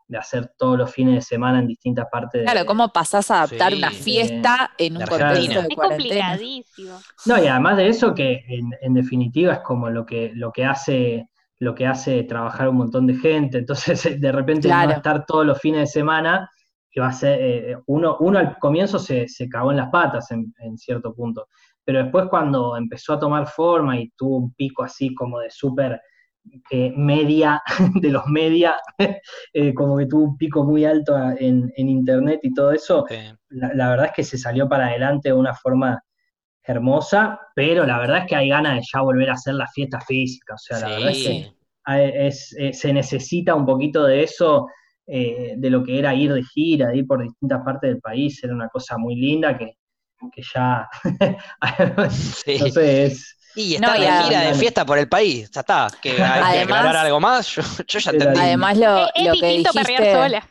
de hacer todos los fines de semana en distintas partes de, Claro, ¿cómo pasás a adaptar Sí, una de- fiesta en un contexto de Es cuarentena? complicadísimo. No, y además de eso, que en, en definitiva es como lo que, lo que hace lo que hace trabajar un montón de gente. Entonces, de repente Claro. no estar todos los fines de semana, y va a ser, eh, uno, uno al comienzo se, se cagó en las patas en, en cierto punto. Pero después cuando empezó a tomar forma y tuvo un pico así como de súper eh, media, de los media, eh, como que tuvo un pico muy alto en, en internet y todo eso, Sí. la, la verdad es que se salió para adelante de una forma hermosa, pero la verdad es que hay ganas de ya volver a hacer la fiesta física. O sea, la verdad es que es- eh, se necesita un poquito de eso, eh, de lo que era ir de gira, de ir por distintas partes del país, era una cosa muy linda que, que ya, Sí. no sé, es... Y No, está y de gira de fiesta por el país. Ya está. Que hay que aclarar algo más. Yo, yo ya entendí. Además, lo, es es lo que dijiste, sola.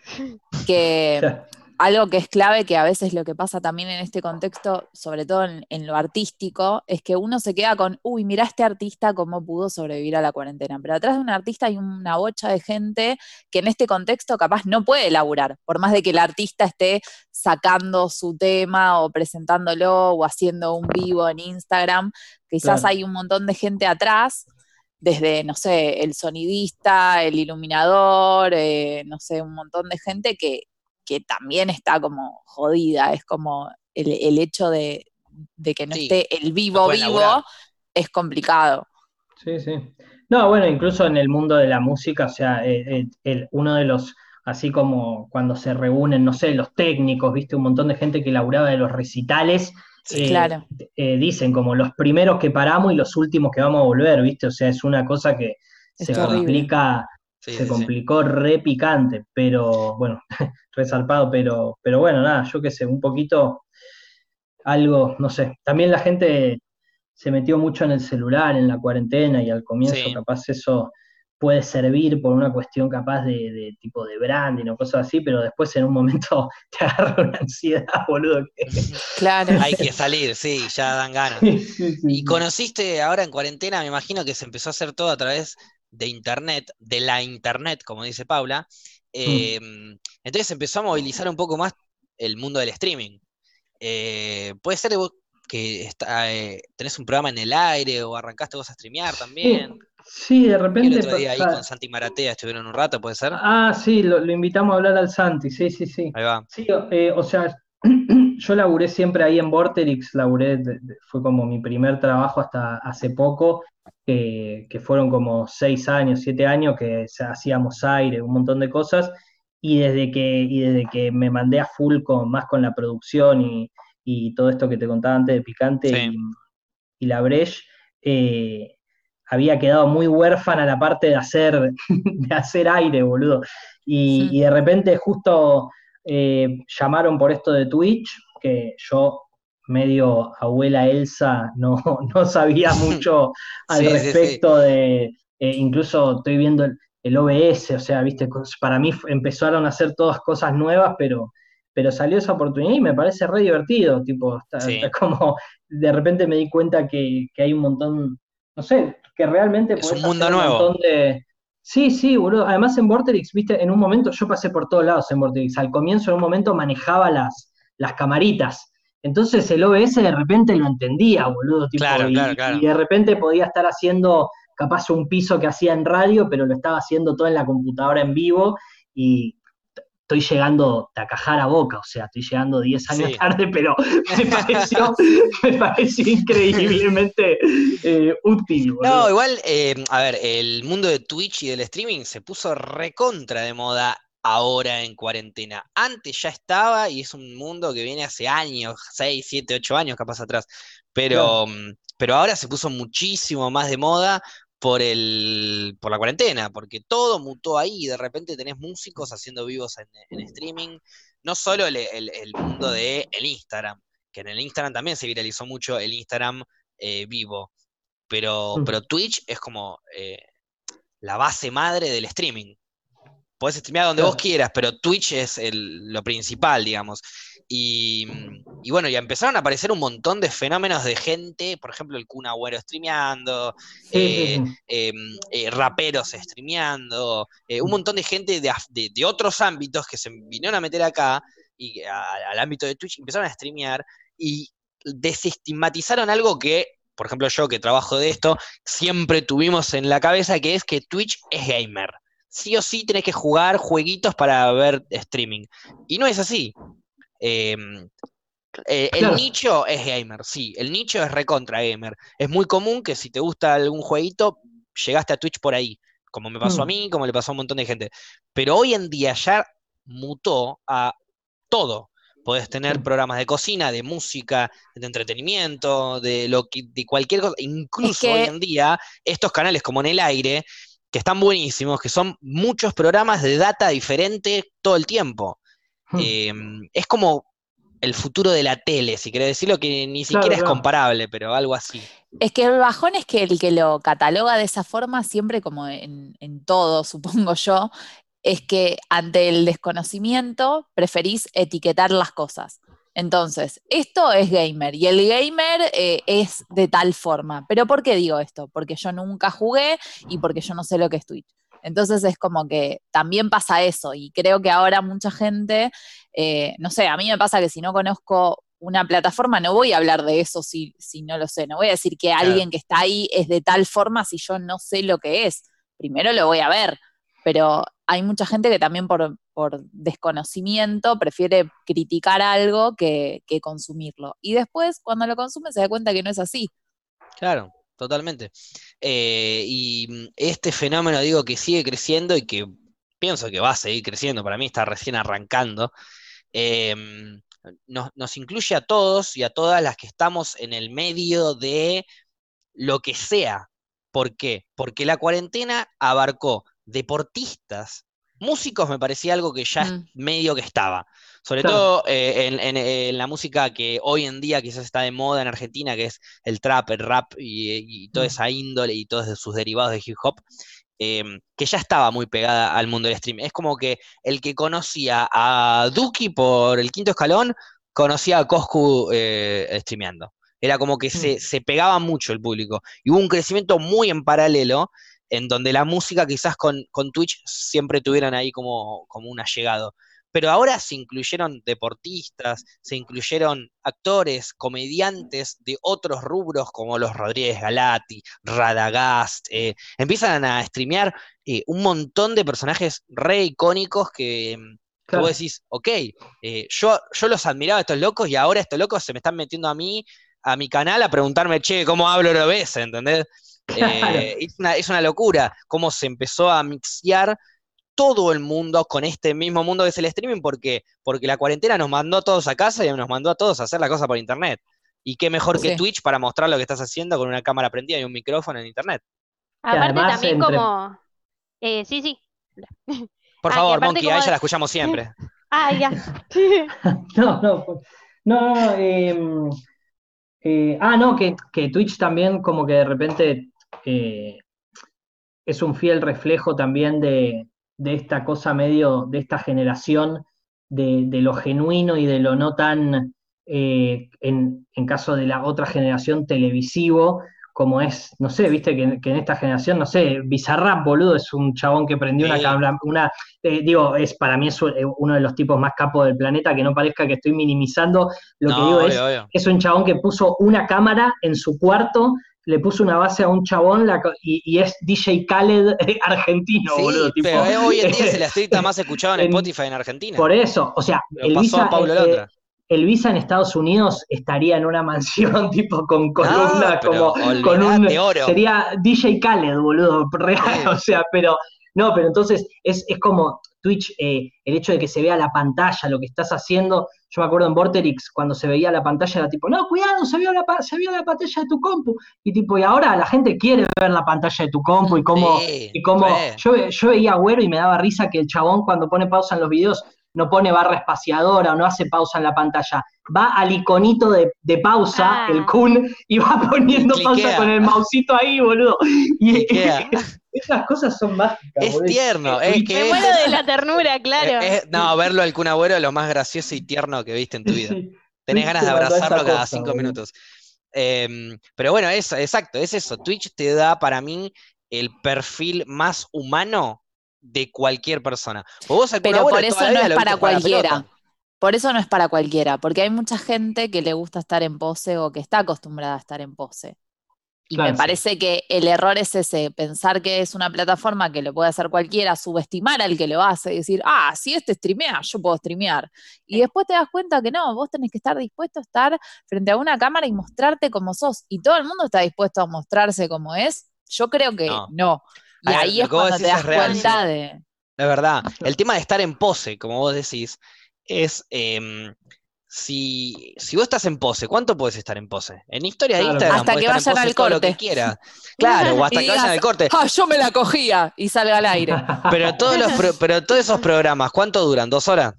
que algo que es clave, que a veces lo que pasa también en este contexto, sobre todo en, lo artístico, es que uno se queda con, uy, mira este artista cómo pudo sobrevivir a la cuarentena. Pero atrás de un artista hay una bocha de gente que en este contexto capaz no puede laburar, por más de que el artista esté sacando su tema o presentándolo o haciendo un vivo en Instagram. Quizás hay un montón de gente atrás desde, no sé, el sonidista, el iluminador, eh, no sé, un montón de gente que, que también está como jodida, es como el, hecho de, que no esté el vivo vivo es complicado. Sí, sí. No, bueno, incluso en el mundo de la música, o sea, eh, eh, uno de los, así como cuando se reúnen, no sé, los técnicos, viste, un montón de gente que laburaba de los recitales, eh, claro. dicen como los primeros que paramos y los últimos que vamos a volver, viste, o sea, es una cosa que se se complicó re picante, pero bueno, resarpado, pero, pero bueno, nada, yo qué sé, un poquito algo, no sé. También la gente se metió mucho en el celular en la cuarentena y al comienzo capaz eso puede servir por una cuestión capaz de, tipo de branding o cosas así, pero después en un momento te agarra una ansiedad, boludo. Claro. Hay que salir, sí, ya dan ganas. y conociste ahora en cuarentena, me imagino que se empezó a hacer todo a través de Internet, de la Internet, como dice Paula. Mm. Em, entonces empezó a movilizar un poco más el mundo del streaming. Eh, puede ser que está, eh, tenés un programa en el aire o arrancaste vos a streamear también. Sí, de repente. El otro día ahí con Santi Maratea estuvieron un rato, ¿puede ser? Ah, sí, lo, invitamos a hablar al Santi, sí, sí, sí. Ahí va. Sí, eh, o sea, yo laburé siempre ahí en Vorterix, laburé, fue como mi primer trabajo hasta hace poco, que fueron como seis años, siete años que hacíamos aire, un montón de cosas, y desde que, y desde que me mandé a full con, más con la producción y, todo esto que te contaba antes de Picante y, la Breche, eh, había quedado muy huérfana la parte de hacer, de hacer aire, boludo. Y, de repente justo eh, llamaron por esto de Twitch, que yo medio abuela Elsa, no, no sabía mucho al respecto de, eh, incluso estoy viendo el, OBS, o sea, viste, para mí empezaron a hacer todas cosas nuevas, pero, pero salió esa oportunidad y me parece re divertido, tipo, como de repente me di cuenta que, hay un montón, no sé, que realmente es un mundo nuevo. montón de... Sí, sí, boludo. Además en Vorterix, viste, en un momento, yo pasé por todos lados en Vorterix. Al comienzo, en un momento, manejaba las, las camaritas. Entonces el OBS de repente lo entendía, boludo. Tipo, y, de repente podía estar haciendo capaz un piso que hacía en radio, pero lo estaba haciendo todo en la computadora en vivo y estoy llegando a cajar a boca, o sea, estoy llegando 10 años tarde, pero me pareció, increíblemente eh, útil. Boludo. No, igual, eh, a ver, el mundo de Twitch y del streaming se puso recontra de moda ahora en cuarentena. Antes ya estaba y es un mundo que viene hace años, 6, 7, 8 años capaz atrás, pero, mm, pero ahora se puso muchísimo más de moda por, el, por la cuarentena, porque todo mutó ahí, de repente tenés músicos haciendo vivos en, streaming, no solo el, mundo de el Instagram, que en el Instagram también se viralizó mucho el Instagram eh, vivo, pero, mm. pero Twitch es como eh, la base madre del streaming. Podés streamear donde vos quieras, pero Twitch es lo principal, digamos. Y, bueno, ya empezaron a aparecer un montón de fenómenos de gente, por ejemplo, el Kun Agüero streameando, eh, em, eh, raperos streameando, eh, un montón de gente de, otros ámbitos que se vinieron a meter acá y al ámbito de Twitch empezaron a streamear y desestigmatizaron algo que, por ejemplo, yo que trabajo de esto, siempre tuvimos en la cabeza, que es que Twitch es gamer sí o sí tenés que jugar jueguitos para ver streaming. Y no es así. Em, eh, el nicho es gamer, sí, el nicho es recontra gamer. Es muy común que si te gusta algún jueguito, llegaste a Twitch por ahí, como me pasó a mm. mí, como le pasó a un montón de gente. Pero hoy en día ya mutó a todo. Podés tener programas de cocina, de música, de entretenimiento, de lo que, de cualquier cosa. Incluso hoy en día, estos canales como en el aire que están buenísimos, que son muchos programas de data diferente todo el tiempo. Hmm. Em, es como el futuro de la tele, si querés decirlo, que ni siquiera es comparable, pero algo así. Es que el bajón es que el que lo cataloga de esa forma, siempre como en, todo, supongo yo, es que ante el desconocimiento preferís etiquetar las cosas. Entonces, esto es gamer y el gamer eh, es de tal forma. ¿Pero por qué digo esto? Porque yo nunca jugué y porque yo no sé lo que es Twitch. Entonces es como que también pasa eso y creo que ahora mucha gente, eh, no sé, a mí me pasa que si no conozco una plataforma no voy a hablar de eso si, si no lo sé, no voy a decir que alguien que está ahí es de tal forma si yo no sé lo que es. Primero lo voy a ver, pero hay mucha gente que también por, desconocimiento prefiere criticar algo que, consumirlo. Y después, cuando lo consume, se da cuenta que no es así. Claro, totalmente. Eh, y este fenómeno, digo, que sigue creciendo y que pienso que va a seguir creciendo, para mí está recién arrancando, em, nos, nos, incluye a todos y a todas las que estamos en el medio de lo que sea. ¿Por qué? Porque la cuarentena abarcó deportistas, músicos me parecía algo que ya mm. medio que estaba. Sobre todo eh, en, la música que hoy en día quizás está de moda en Argentina, que es el trap, el rap y, toda mm. esa índole y todos sus derivados de hip hop, em, que ya estaba muy pegada al mundo del stream. Es como que el que conocía a Duki por el quinto escalón, conocía a Coscu eh, streameando. Era como que se, mm. se, pegaba mucho el público. Y hubo un crecimiento muy en paralelo en donde la música quizás con, Twitch siempre tuvieran ahí como, como un allegado. Pero ahora se incluyeron deportistas, se incluyeron actores, comediantes de otros rubros como los Rodríguez Galati, Radagast, eh, empiezan a streamear eh, un montón de personajes re icónicos que, vos decís, ok, eh, yo, yo los admiraba a estos locos y ahora estos locos se me están metiendo a mí, a mi canal, a preguntarme, che, ¿cómo hablo OBS? ¿Entendés? Eh, es, una, locura cómo se empezó a mixear todo el mundo con este mismo mundo que es el streaming, porque, porque la cuarentena nos mandó a todos a casa y nos mandó a todos a hacer la cosa por internet. Y qué mejor que Twitch para mostrar lo que estás haciendo con una cámara prendida y un micrófono en internet. Aparte también como... Eh, sí, sí. Por favor, Monkey, a ella la escuchamos siempre. ah, ya. no, no, no, no em, eh, ah, no, que, que, Twitch también como que de repente eh, es un fiel reflejo también de, esta cosa medio, de esta generación, de, lo genuino y de lo no tan, eh, en, caso de la otra generación, televisivo, como es, no sé, viste que, en esta generación, no sé, Bizarrap, boludo, es un chabón que prendió una cámara, una, eh, digo, es para mí es uno de los tipos más capos del planeta, que no parezca que estoy minimizando, lo que digo es, es un chabón que puso una cámara en su cuarto le puso una base a un chabón y, es DJ Khaled argentino, boludo. Pero hoy en día es el street más escuchado en, Spotify en Argentina. Por eso, o sea, el Visa, eh, el Visa en Estados Unidos estaría en una mansión tipo con columnas, como con un oro. sería DJ Khaled, boludo, real, o sea, pero no, pero entonces es, es como Twitch, eh, el hecho de que se vea la pantalla, lo que estás haciendo. Yo me acuerdo en Vorterix, cuando se veía la pantalla, era tipo, no, cuidado, se vio la, se vio la pantalla de tu compu. Y tipo, y ahora la gente quiere ver la pantalla de tu compu y cómo, y cómo yo, yo veía Güero y me daba risa que el chabón cuando pone pausa en los videos no pone barra espaciadora o no hace pausa en la pantalla. Va al iconito de, pausa, ah. el Kun, y va poniendo pausa con el mausito ahí, boludo. Y, esas cosas son mágicas. Es tierno. Es que Me muero de la ternura, claro. no, verlo al Kun Agüero es lo más gracioso y tierno que viste en tu vida. Tenés ganas de abrazarlo cada cinco minutos. Em, pero bueno, es, exacto, es eso. Twitch te da para mí el perfil más humano de cualquier persona. Pero por eso no es para cualquiera. Por eso no es para cualquiera, porque hay mucha gente que le gusta estar en pose o que está acostumbrada a estar en pose. Y me parece que el error es ese, pensar que es una plataforma que lo puede hacer cualquiera, subestimar al que lo hace y decir, ah, si este streamea, yo puedo streamear. Y después te das cuenta que no, vos tenés que estar dispuesto a estar frente a una cámara y mostrarte como sos. Y todo el mundo está dispuesto a mostrarse como es. Yo creo que no. Y ahí es cuando te das cuenta de... De verdad, el tema de estar en pose, como vos decís, es... Em, si, si, vos estás en pose, ¿cuánto puedes estar en pose? En historia de Instagram. Hasta que vayan al corte. Lo que quiera. Claro, o hasta que vayan al corte. Ah, yo me la cogía y salga al aire. Pero todos, los pero todos esos programas, ¿cuánto duran? ¿Dos horas?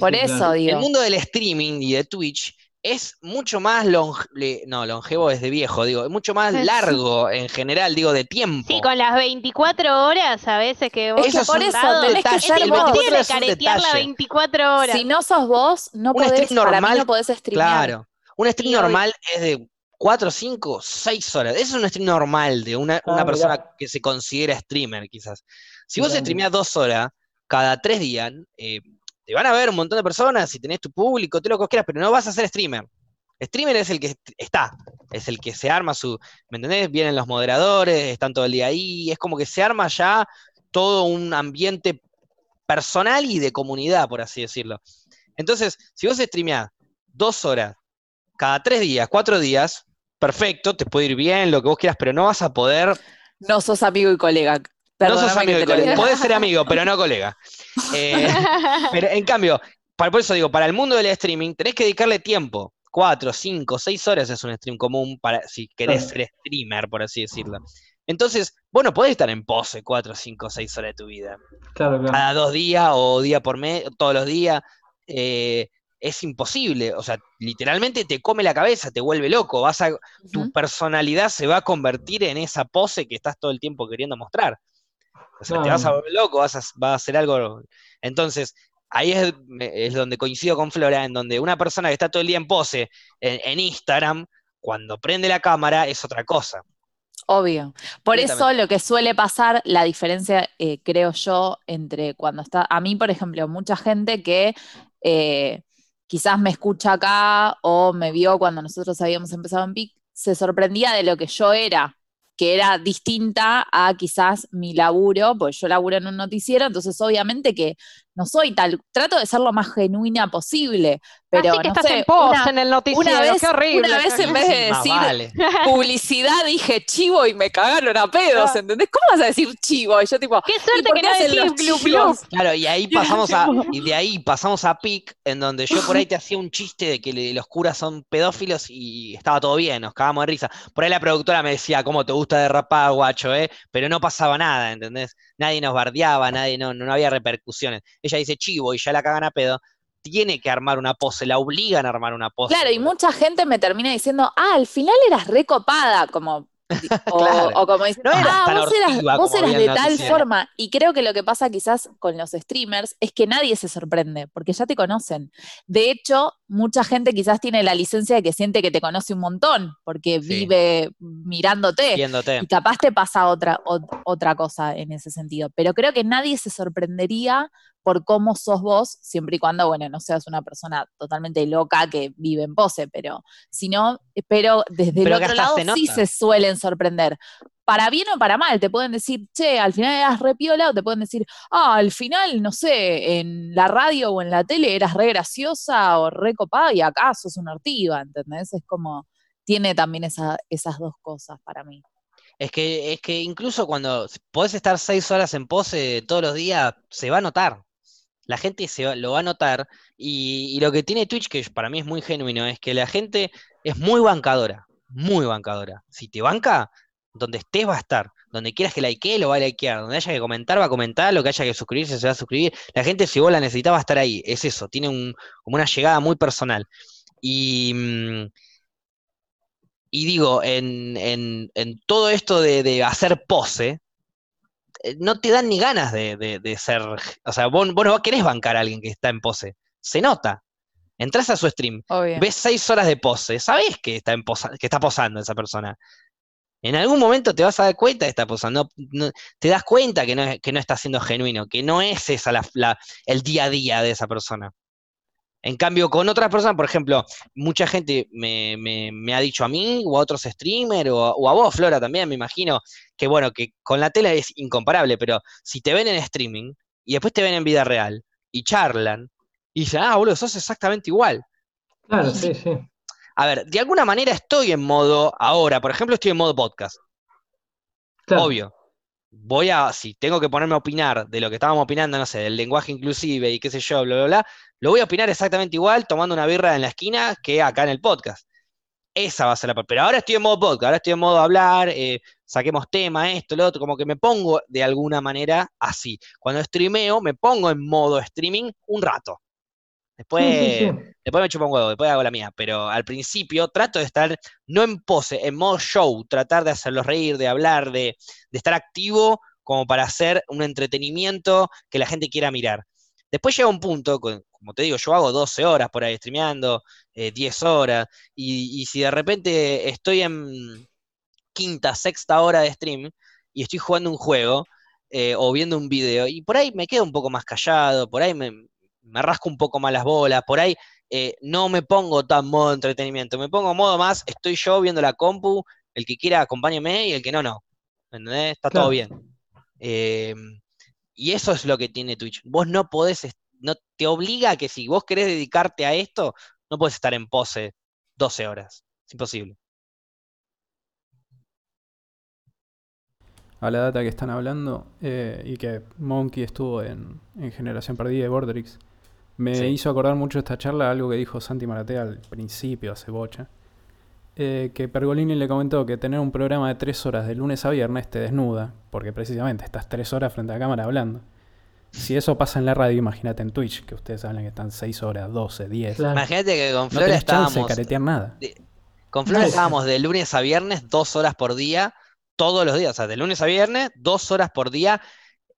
Por eso digo. El mundo del streaming y de Twitch es mucho más longe, no, longevo es de viejo, digo, es mucho más largo en general, digo, de tiempo. Sí, con las 24 horas a veces que vos Eso es por un eso tenés que detalle, ser el vos. 24 tiene caretear las detalle. 24 horas. Si no sos vos, no Un podés, stream para mí normal, no podés streamear. Claro. Un stream obvio. normal es de 4, 5, 6 horas. Ese es un stream normal de una, Ah, una persona mirá. que se considera streamer, quizás. Si vos streameás dos horas cada tres días, eh, te van a ver un montón de personas, si tenés tu público, todo lo que quieras, pero no vas a ser streamer. Streamer es el que est- está, es el que se arma su, ¿me entendés? Vienen los moderadores, están todo el día ahí, es como que se arma ya todo un ambiente personal y de comunidad, por así decirlo. Entonces, si vos streameás dos horas cada tres días, cuatro días, perfecto, te puede ir bien, lo que vos quieras, pero no vas a poder No sos amigo y colega. No sos amigo de colega. Podés ser amigo, pero no colega. Eh, pero en cambio, para, por eso digo, para el mundo del streaming tenés que dedicarle tiempo. Cuatro, cinco, seis horas es un stream común para si querés ser streamer, por así decirlo. Entonces, vos no podés estar en pose cuatro, cinco, seis horas de tu vida. Claro, claro. Cada dos días o día por mes, todos los días. eh, es imposible. O sea, literalmente te come la cabeza, te vuelve loco. Vas a, tu personalidad se va a convertir en esa pose que estás todo el tiempo queriendo mostrar. O sea, te vas a volver loco, vas a, vas a hacer algo. Entonces, ahí es, es donde coincido con Flora, en donde una persona que está todo el día en pose en, en Instagram, cuando prende la cámara, es otra cosa. Obvio. Por eso lo que suele pasar, la diferencia, eh, creo yo, entre cuando está, a mí, por ejemplo, mucha gente que eh, quizás me escucha acá o me vio cuando nosotros habíamos empezado en PIC, se sorprendía de lo que yo era, que era distinta a quizás mi laburo, pues yo laburo en un noticiero, entonces obviamente que no soy tal, trato de ser lo más genuina posible, pero Así que no estás sé, en post una- en el noticiero, una vez, qué horrible. una vez en vez de más decir vale. publicidad dije chivo y me cagaron a pedos, Ah. ¿entendés? ¿Cómo vas a decir chivo? Y yo tipo, Qué ¿y suerte que no decís chivos? glu. Claro, y ahí pasamos a, y de ahí pasamos a PIC, en donde yo por ahí te hacía un chiste de que le- los curas son pedófilos y estaba todo bien, nos cagamos de risa. Por ahí la productora me decía, ¿cómo te gusta derrapar, guacho, eh? Pero no pasaba nada, ¿entendés? Nadie nos bardeaba, nadie, no, no había repercusiones. Ella dice chivo y ya la cagan a pedo. Tiene que armar una pose, la obligan a armar una pose. Claro, y mucha gente me termina diciendo, ah, al final eras recopada, como, o, Claro. o como No eras ah, vos eras, vos eras de tal noticiero". forma. Y creo que lo que pasa quizás con los streamers es que nadie se sorprende, porque ya te conocen. De hecho, mucha gente quizás tiene la licencia de que siente que te conoce un montón, porque Sí. vive mirándote. Viéndote. Y capaz te pasa otra, ot- otra cosa en ese sentido. Pero creo que nadie se sorprendería por cómo sos vos, siempre y cuando, bueno, no seas una persona totalmente loca que vive en pose, pero si no, pero desde el Pero otro lado se sí se suelen sorprender. Para bien o para mal, te pueden decir, che, al final eras re piola, o te pueden decir, ah, al final, no sé, en la radio o en la tele eras re graciosa o re copada y acá sos una ortiva, ¿entendés? Es como, tiene también esa- esas dos cosas para mí. Es que, es que incluso cuando podés estar seis horas en pose todos los días, se va a notar. La gente se lo va a notar. Y, lo que tiene Twitch, que para mí es muy genuino, es que la gente es muy bancadora. Muy bancadora. Si te banca, donde estés va a estar. Donde quieras que likee, lo va a likear. Donde haya que comentar, va a comentar. Lo que haya que suscribirse, se va a suscribir. La gente, si vos la necesitas, va a estar ahí. Es eso. Tiene como una llegada muy personal. Y. mm, digo, en, todo esto de, hacer pose, no te dan ni ganas de, de- de ser. O sea, vos, vos no querés bancar a alguien que está en pose. Se nota. Entrás a su stream, Obvio. ves seis horas de pose, sabés que está, en posa- que está posando esa persona. En algún momento te vas a dar cuenta de esta posando. No- te das cuenta que no, que no está siendo genuino, que no es esa la- la- el día a día de esa persona. En cambio, con otras personas, por ejemplo, mucha gente me, me- me ha dicho a mí o a otros streamers o, a- o a vos, Flora, también, me imagino, que bueno, que con la tela es incomparable, pero si te ven en streaming y después te ven en vida real y charlan y dicen, ah, boludo, sos exactamente igual. Claro, sí, sí. A ver, de alguna manera estoy en modo, ahora, por ejemplo, estoy en modo podcast, Claro. obvio. Voy a, si tengo que ponerme a opinar de lo que estábamos opinando, no sé, del lenguaje inclusive y qué sé yo, bla, bla, bla, lo voy a opinar exactamente igual tomando una birra en la esquina que acá en el podcast. Esa va a ser la. Pero ahora estoy en modo podcast, ahora estoy en modo hablar, eh, saquemos tema, esto, lo otro, como que me pongo de alguna manera así. Cuando streameo, me pongo en modo streaming un rato. Después, Sí, sí, sí. después me chupa un huevo, después hago la mía. Pero al principio trato de estar no en pose, en modo show, tratar de hacerlos reír, de hablar, de, de estar activo como para hacer un entretenimiento que la gente quiera mirar. Después llega un punto, como te digo, yo hago 12 horas por ahí streameando, eh, 10 horas, y, y si de repente estoy en quinta, sexta hora de stream y estoy jugando un juego eh, o viendo un video, y por ahí me quedo un poco más callado, por ahí me, me rasco un poco más las bolas, por ahí eh, no me pongo tan modo entretenimiento, me pongo modo más, estoy yo viendo la compu, el que quiera acompáñeme y el que no, no. ¿Entendés? Está todo bien. Eh, y eso es lo que tiene Twitch. Vos no podés, no te obliga a que si vos querés dedicarte a esto, no puedes estar en pose 12 horas. Es imposible. A la data que están hablando eh, y que Monkey estuvo en, en Generación Perdida de Borderix, me Sí. hizo acordar mucho esta charla algo que dijo Santi Maratea al principio, hace bocha. eh, que Pergolini le comentó que tener un programa de tres horas de lunes a viernes te desnuda, porque precisamente estás tres horas frente a la cámara hablando. Si eso pasa en la radio, imagínate en Twitch, que ustedes hablan que están seis horas, 12, 10. Claro. Imagínate que con No Flora chance de estábamos, caretear nada. con Flora No. estábamos de lunes a viernes, dos horas por día, todos los días, o sea, de lunes a viernes, dos horas por día,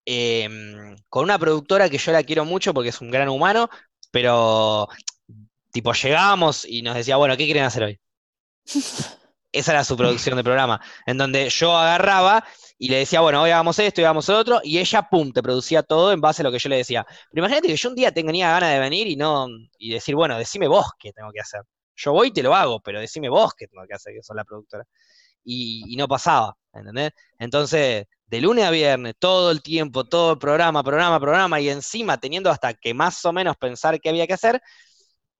em, con una productora que yo la quiero mucho porque es un gran humano, pero tipo llegábamos y nos decía, bueno, ¿qué quieren hacer hoy? Esa era su producción de programa, en donde yo agarraba y le decía, bueno, hoy hagamos esto, hoy hagamos lo otro, y ella, pum, te producía todo en base a lo que yo le decía. Pero imagínate que yo un día tenía ganas de venir y no, y decir, bueno, decime vos qué tengo que hacer. Yo voy y te lo hago, pero decime vos qué tengo que hacer, que sos la productora. Y, y no pasaba, ¿entendés? Entonces, de lunes a viernes, todo el tiempo, todo el programa, programa, programa, y encima teniendo hasta que más o menos pensar qué había que hacer,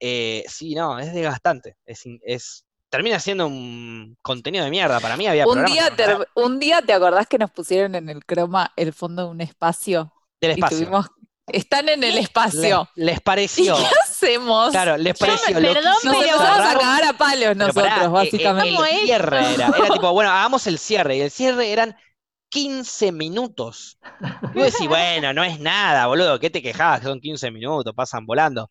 eh, sí, no, es desgastante. Es, in- es, termina siendo un contenido de mierda. Para mí había Un día, te, un día te acordás que nos pusieron en el croma el fondo de un espacio del y espacio. tuvimos, están en el Le- espacio. les ¿Y pareció, qué hacemos? claro, les Yo me- pareció perdón, Nos empezamos a agarrar- cagar a palos nosotros, pará, eh, eh, básicamente. ¿Cómo el cierre era, era tipo, bueno, hagamos el cierre, y el cierre eran 15 minutos. Y vos decís, bueno, no es nada, boludo, ¿qué te quejabas? Que son 15 minutos, pasan volando.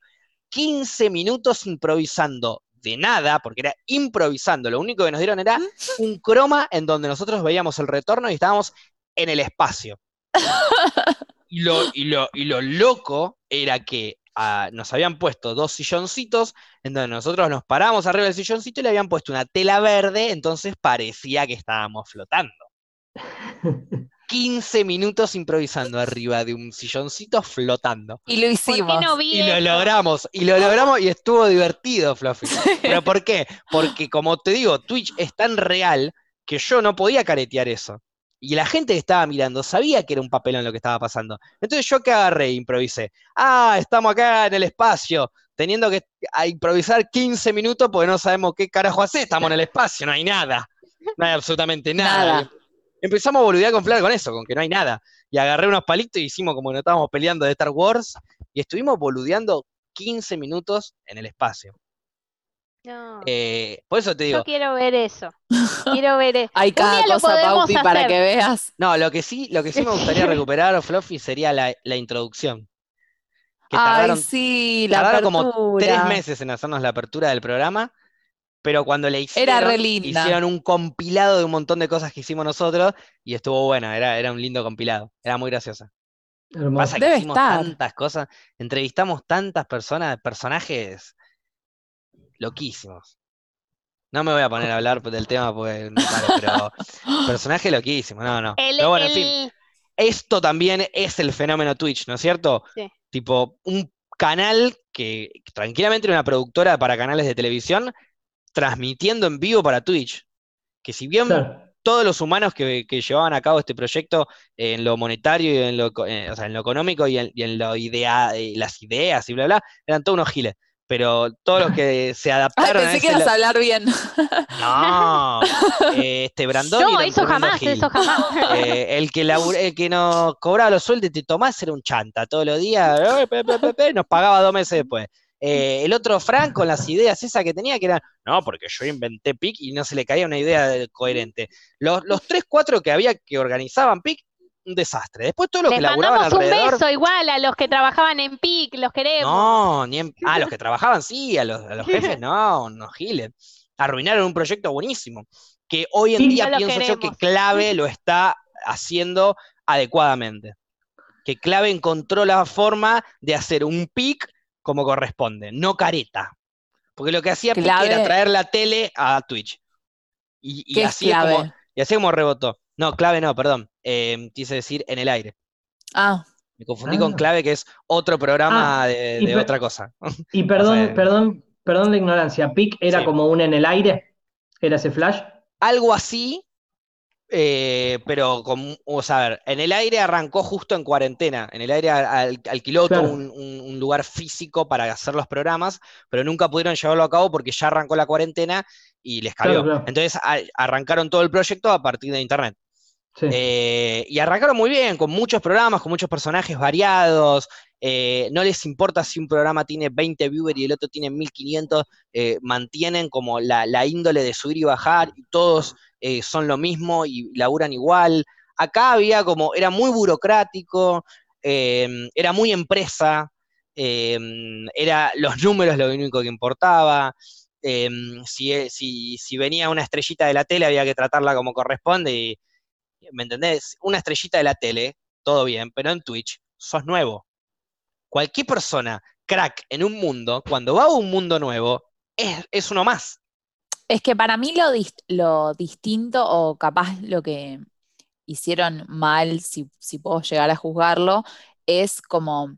15 minutos improvisando de nada, porque era improvisando, lo único que nos dieron era un croma en donde nosotros veíamos el retorno y estábamos en el espacio. Y lo, y lo, y lo loco era que ah, nos habían puesto dos silloncitos, en donde nosotros nos paramos arriba del silloncito y le habían puesto una tela verde, entonces parecía que estábamos flotando. 15 minutos improvisando arriba de un silloncito flotando. Y lo ¿Por hicimos. no Y lo logramos, y lo logramos y estuvo divertido, Fluffy. ¿Pero por qué? Porque como te digo, Twitch es tan real que yo no podía caretear eso. Y la gente que estaba mirando sabía que era un papelón lo que estaba pasando. Entonces yo que agarré e improvisé. Ah, estamos acá en el espacio, teniendo que improvisar 15 minutos porque no sabemos qué carajo hacer. Estamos en el espacio, no hay nada. No hay absolutamente nada. Nada. Empezamos a boludear con Flar con eso, con que no hay nada. Y agarré unos palitos y hicimos como que no estábamos peleando de Star Wars. Y estuvimos boludeando 15 minutos en el espacio. No. Eh, por eso te digo, Yo quiero ver eso. Quiero ver eso. Hay cada cosa, Paupi, para que veas. no, lo que sí, lo que sí me gustaría recuperar, Fluffy, sería la, la introducción. Que Ay, tardaron, sí, la tardaron como apertura. tres meses en hacernos la apertura del programa, pero cuando le hicieron, re linda. hicieron un compilado de un montón de cosas que hicimos nosotros y estuvo bueno, era, era un lindo compilado, era muy graciosa. Pasa que Debe hicimos estar. tantas cosas, entrevistamos tantas personas, personajes loquísimos. No me voy a poner a hablar del tema porque me paro, pero personajes loquísimos, no, no. El, Pero bueno, en fin, esto también es el fenómeno Twitch, ¿no es cierto? Sí. Tipo, un canal que tranquilamente era una productora para canales de televisión transmitiendo en vivo para Twitch. Que si bien Claro. todos los humanos que, que llevaban a cabo este proyecto en lo monetario y en lo, eh, o sea, en lo económico y en, y en lo idea, eh, las ideas y bla, bla, eran todos unos giles. Pero todos los que se Ay, adaptaron a pensé que ibas a hablar bien. No, este Brandoni No, eso jamás, gil. eso jamás. Eh, el, que labur- el que nos cobraba los sueldos de Tomás era un chanta todos los días, eh, pe, pe, pe, pe, nos pagaba dos meses después. Eh, el otro Frank con las ideas esas que tenía, que eran, no, porque yo inventé PIC y no se le caía una idea de- coherente. Los, los tres, cuatro que había que organizaban PIC un desastre. Después todo lo Les que laburaban mandamos un alrededor. beso igual a los que trabajaban en PIC, los queremos. No, ni en- ah, los que trabajaban sí, a los, a los jefes no, no giles. Arruinaron un proyecto buenísimo. Que hoy en Sí, día pienso yo que. Clave lo está haciendo adecuadamente. Que Clave encontró la forma de hacer un pic como corresponde, no careta. Porque lo que hacía Pic Clave- era traer la tele a Twitch. Y, y ¿Qué es así es como, clave? y así como rebotó. No, clave no, perdón. Eh, quise decir en el aire. Ah, Me confundí con Ah. clave, que es otro programa Ah, de, otra cosa. Y perdón, sea, perdón, perdón la ignorancia. ¿Pic era Sí. como un en el aire? ¿Era ese flash? Algo así, eh, pero con, sea, a ver, en el aire arrancó justo en cuarentena. En el aire al- al- alquiló Claro. un, un- un lugar físico para hacer los programas, pero nunca pudieron llevarlo a cabo porque ya arrancó la cuarentena y les Claro, cayó. claro. Entonces a- arrancaron todo el proyecto a partir de internet. Sí. Eh, y arrancaron muy bien, con muchos programas, con muchos personajes variados. Eh, no les importa si un programa tiene 20 viewers y el otro tiene 1500, eh, mantienen como la, índole de subir y bajar, y todos eh, son lo mismo y laburan igual. Acá había como, era muy burocrático, eh, era muy empresa, eh, era los números lo único que importaba. eh, si, si, si venía una estrellita de la tele había que tratarla como corresponde y, ¿Me entendés? Una estrellita de la tele, todo bien, pero en Twitch sos nuevo. Cualquier persona, crack en un mundo, cuando va a un mundo nuevo, es, es uno más. Es que para mí lo, lo distinto o capaz lo que hicieron mal, si, si puedo llegar a juzgarlo, es como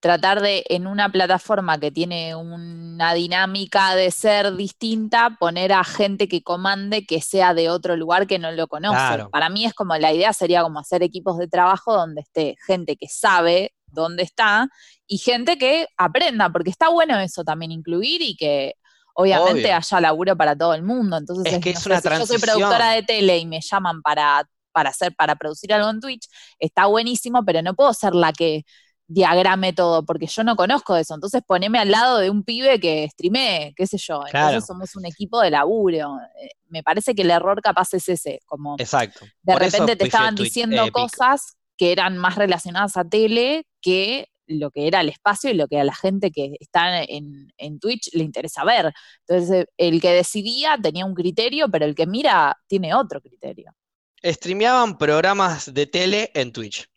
tratar de, en una plataforma que tiene una dinámica de ser distinta, poner a gente que comande que sea de otro lugar que no lo conoce. Claro. Para mí es como la idea sería como hacer equipos de trabajo donde esté gente que sabe dónde está y gente que aprenda, porque está bueno eso también incluir y que obviamente Obvio. haya laburo para todo el mundo. Entonces, Es que no es sé, una si yo soy productora de tele y me llaman para, para hacer, para producir algo en Twitch, está buenísimo, pero no puedo ser la que diagrame todo, porque yo no conozco eso. Entonces poneme al lado de un pibe que streamee, qué sé yo. Claro. Entonces somos un equipo de laburo. Eh, Me parece que el error capaz es ese, como Exacto. de Por repente te estaban diciendo eh, cosas que eran más relacionadas a tele que lo que era el espacio y lo que a la gente que está en, en Twitch le interesa ver. Entonces, el que decidía tenía un criterio, pero el que mira tiene otro criterio. Streameaban programas de tele en Twitch.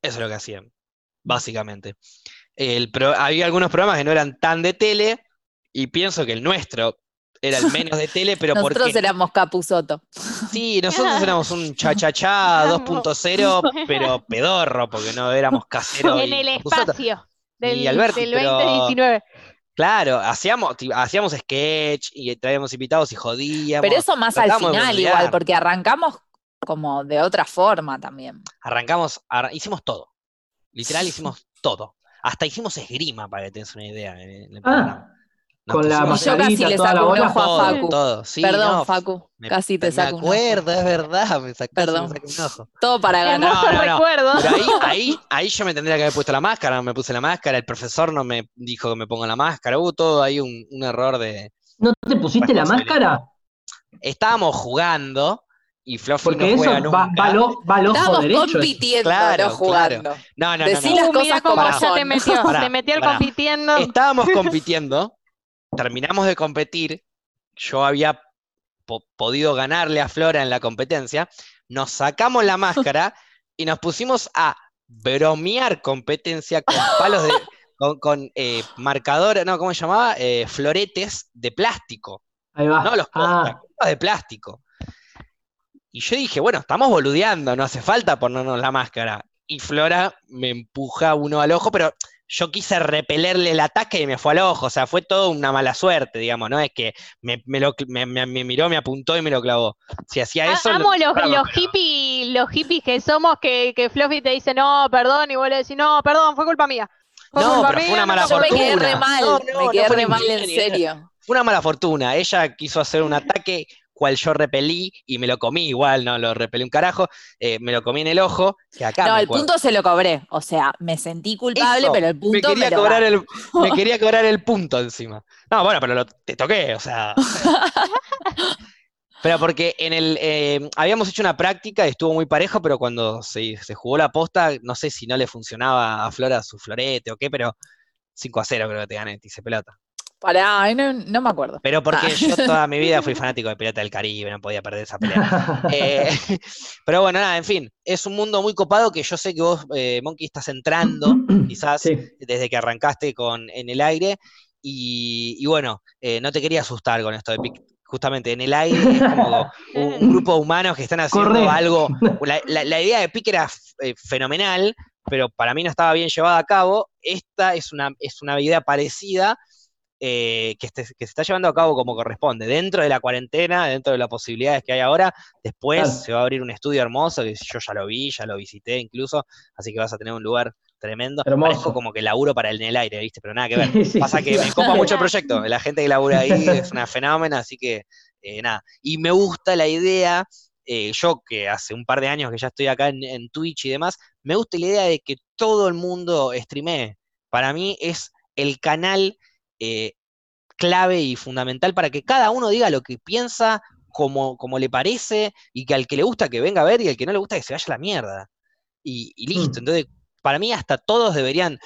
Eso es lo que hacían, básicamente. El había algunos programas que no eran tan de tele, y pienso que el nuestro era el menos de tele, pero Nosotros porque éramos Capuzoto. Sí, nosotros éramos un cha-cha-cha Éramos- 2.0, pero pedorro, porque no éramos caseros. en el espacio del, Y Alberti, del pero- 2019. Claro, hacíamos, hacíamos sketch y traíamos invitados y jodíamos. Pero eso más al final igual, porque arrancamos como de otra forma también. Arrancamos, ar- hicimos todo. Literal hicimos todo. Hasta hicimos esgrima, para que tengas una idea. en el programa. Ah, Nos con la pusimos Y yo casi mascarita, le toda la saco un bola. ojo a todo, Facu. todo. Sí, Perdón, no, Facu, me- casi te me saco un ojo. acuerdo, es verdad, me sacó, Perdón. me sacó un ojo. Todo para ganar. No, no, no. recuerdo. Pero ahí, ahí, ahí yo me tendría que haber puesto la máscara, no me puse la máscara, el profesor no me dijo que me ponga la máscara, hubo todo ahí un, un error de... ¿No te pusiste la máscara? Estábamos jugando y Fluffy Porque no eso juega nunca. va va al ojo Estamos derecho. eso. compitiendo, Claro, no jugando. No, no, no, Decí las Uh, cosas mira cómo como ya te metió, Pará, te metió el pará. compitiendo. Estábamos compitiendo, terminamos de competir, yo había po- podido ganarle a Flora en la competencia, nos sacamos la máscara y nos pusimos a bromear competencia con palos de... con, con eh, marcadores, no, ¿cómo se llamaba? Eh, floretes de plástico. Ahí va. No los Ah, de plástico. Y yo dije, bueno, estamos boludeando, no hace falta ponernos la máscara. Y Flora me empuja uno al ojo, pero yo quise repelerle el ataque y me fue al ojo. O sea, fue todo una mala suerte, digamos, ¿no? Es que me, me lo- me- me- me miró, me apuntó y me lo clavó. Si hacía eso. lo- Amo los, los hippies, los hippies que somos que, que Fluffy te dice no, perdón, y vos le decís, no, perdón, fue culpa mía. Fue No, culpa pero fue mía, una mala no Yo me fue quedé fortuna. re mal, No, no, me quedé fue re mal en serio. Fue una mala fortuna. Ella quiso hacer un ataque, cual yo repelí y me lo comí igual, no lo repelí un carajo. eh, me lo comí en el ojo, que acá No, me el acuerdo. punto se lo cobré. O sea, me sentí culpable, Eso, pero el me punto quería me lo cobrar el me quería cobrar el punto encima. No, bueno, pero lo- te toqué, o sea, Pero porque en el eh, habíamos hecho una práctica y estuvo muy parejo, pero cuando se, se jugó la posta, no sé si no le funcionaba a Flora su florete o qué, pero 5 a 0 creo que te gané, te hice pelota. Pará, no, no me acuerdo. Pero porque Ah. yo toda mi vida fui fanático de Pirata del Caribe, no podía perder esa pelea. Eh, pero bueno, nada, en fin, es un mundo muy copado que yo sé que vos, eh, Monkey, estás entrando, quizás Sí. desde que arrancaste con En el aire. Y, y bueno, eh, no te quería asustar con esto de Pic- Justamente en el aire es como un, un grupo de humanos que están haciendo Corre. algo. La, la- la idea de Pic era eh, fenomenal, pero para mí no estaba bien llevada a cabo. Esta es una, es una idea parecida eh, que, este- que se está llevando a cabo como corresponde, dentro de la cuarentena, dentro de las posibilidades que hay ahora. Después Claro. se va a abrir un estudio hermoso, que yo ya lo vi, ya lo visité incluso, así que vas a tener un lugar tremendo. Hermoso. Parezco como que laburo para el en el aire, ¿viste? Pero nada que ver. Pasa que me copa mucho el proyecto, la gente que labura ahí es una fenómena, así que eh, nada. Y me gusta la idea, eh, yo que hace un par de años que ya estoy acá en, en Twitch y demás, me gusta la idea de que todo el mundo streamee. Para mí es el canal eh, clave y fundamental para que cada uno diga lo que piensa, como, como le parece, y que al que le gusta que venga a ver y al que no le gusta que se vaya a la mierda. Y, y listo. Mm. Entonces, para mí hasta todos deberían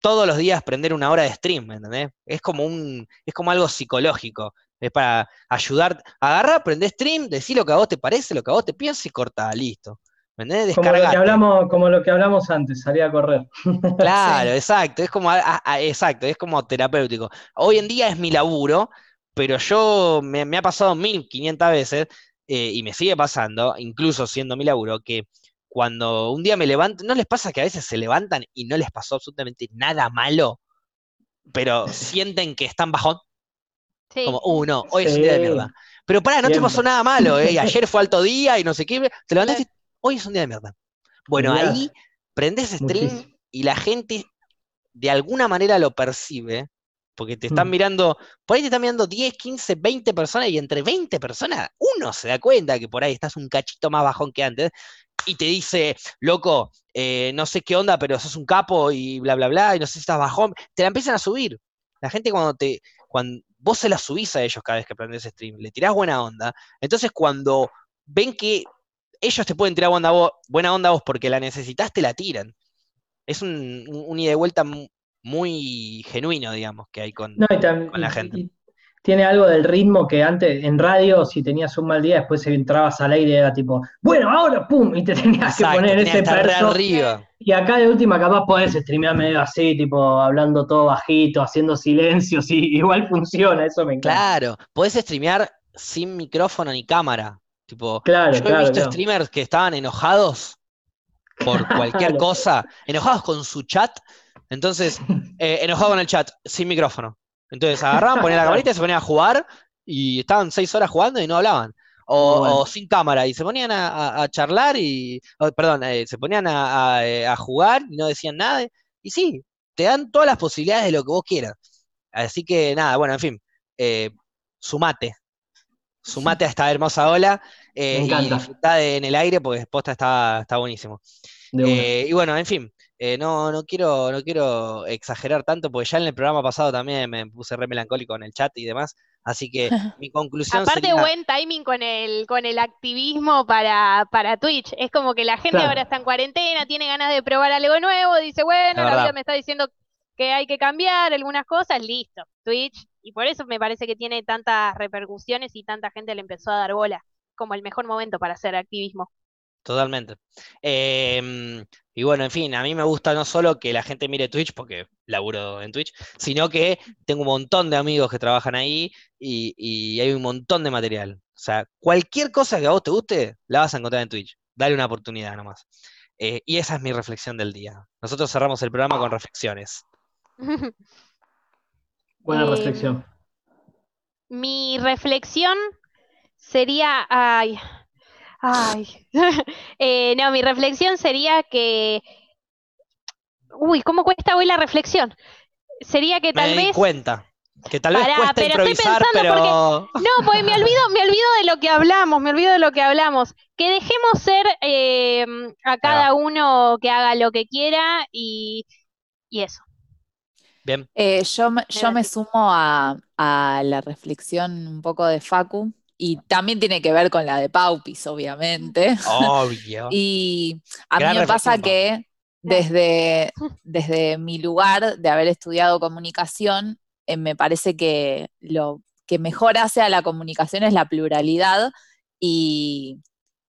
todos los días prender una hora de stream, ¿me entendés? Es como un, es como algo psicológico. Es para ayudar, agarrar, prender stream, decir lo que a vos te parece, lo que a vos te piensas y corta, listo. ¿Me entendés? Como lo, que hablamos, como lo que hablamos antes, salir a correr. Claro, exacto, es como, a- a- a- exacto, es como terapéutico. Hoy en día es mi laburo, pero yo me, me ha pasado 1500 veces eh, y me sigue pasando, incluso siendo mi laburo, que cuando un día me levanto, ¿no les pasa que a veces se levantan y no les pasó absolutamente nada malo, pero sienten que están bajón? Sí. Como, uh, no, hoy es un día de mierda. Pero pará, no te pasó nada malo, ¿eh? Ayer fue alto día y no sé qué, te levantaste, hoy es un día de mierda. Bueno, ahí prendés stream Muchísimo. y la gente de alguna manera lo percibe, porque te están Mm. mirando, por ahí te están mirando 10, 15, 20 personas y entre 20 personas uno se da cuenta que por ahí estás un cachito más bajón que antes y te dice, loco, eh, no sé qué onda, pero sos un capo y bla, bla, bla, y no sé si estás bajón, te la empiezan a subir. La gente cuando te, cuando vos se la subís a ellos cada vez que prendes stream, le tirás buena onda, entonces cuando ven que ellos te pueden tirar buena, buena onda a vos porque la necesitas, te la tiran. Es un, un, ida y vuelta mu- muy genuino, digamos, que hay con... No, con la gente. y tiene algo del ritmo que antes en radio, si tenías un mal día, después entrabas al aire y era tipo, bueno, ahora pum, y te tenías que poner ese perso. arriba. Y acá de última capaz podés streamear medio así, tipo hablando todo bajito, haciendo silencios, y igual funciona, eso me encanta. Claro, podés streamear sin micrófono ni cámara. Tipo, Claro, yo he claro, visto claro. streamers que estaban enojados por cualquier cosa, enojados con su chat, entonces, eh, enojado con el chat, sin micrófono. Entonces agarraban, ponían la camarita y se ponían a jugar y estaban seis horas jugando y no hablaban. O, Muy bueno. o sin cámara y se ponían a, a- a charlar y, perdón, eh, se ponían a, eh, a jugar y no decían nada. Y sí, te dan todas las posibilidades de lo que vos quieras. Así que nada, bueno, en fin, eh, sumate. Sumate a esta hermosa ola eh, Me y encanta. disfrutá de en el aire porque posta está, está buenísimo. Eh, y bueno, en fin, eh, no, no quiero, no quiero exagerar tanto, porque ya en el programa pasado también me puse re melancólico en el chat y demás. Así que mi conclusión Aparte, sería. buen timing con el, con el activismo para, para Twitch. Es como que la gente Claro. ahora está en cuarentena, tiene ganas de probar algo nuevo, dice, bueno, la vida me está diciendo que hay que cambiar algunas cosas, listo, Twitch. Y por eso me parece que tiene tantas repercusiones y tanta gente le empezó a dar bola, como el mejor momento para hacer activismo. Totalmente. Em, y bueno, en fin, a mí me gusta no solo que la gente mire Twitch, porque laburo en Twitch, sino que tengo un montón de amigos que trabajan ahí y, y hay un montón de material. O sea, cualquier cosa que a vos te guste, la vas a encontrar en Twitch. Dale una oportunidad nomás. Eh, y esa es mi reflexión del día. Nosotros cerramos el programa con reflexiones. Buena eh, reflexión. Mi reflexión sería, ay, ay, Eh, no, mi reflexión sería que, uy, ¿cómo cuesta hoy la reflexión? Sería que Me tal di vez, cuenta que tal vez Pará, cuesta pero estoy improvisar, pensando pero no, pues me olvido, me olvido de lo que hablamos, me olvido de lo que hablamos, que dejemos ser eh, a cada uno que haga lo que quiera y, y eso. bien. Eh, yo, me- yo me sumo a, a la reflexión un poco de Facu y también tiene que ver con la de Paupis, obviamente. Obvio. y a Gran mí me pasa que desde, desde mi lugar de haber estudiado comunicación, eh, me parece que lo que mejor hace a la comunicación es la pluralidad y,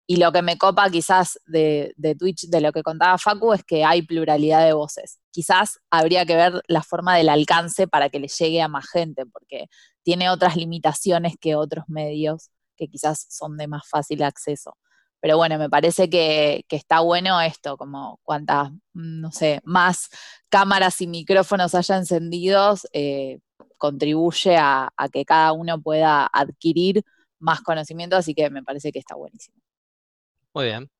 y lo que me copa quizás de, Twitch, de lo que contaba Facu, es que hay pluralidad de voces. Quizás habría que ver la forma del alcance para que le llegue a más gente, porque tiene otras limitaciones que otros medios que quizás son de más fácil acceso. Pero bueno, me parece que, está bueno esto, como cuantas, no sé, más cámaras y micrófonos haya encendidos, eh, contribuye a que cada uno pueda adquirir más conocimiento, así que me parece que está buenísimo. Muy bien.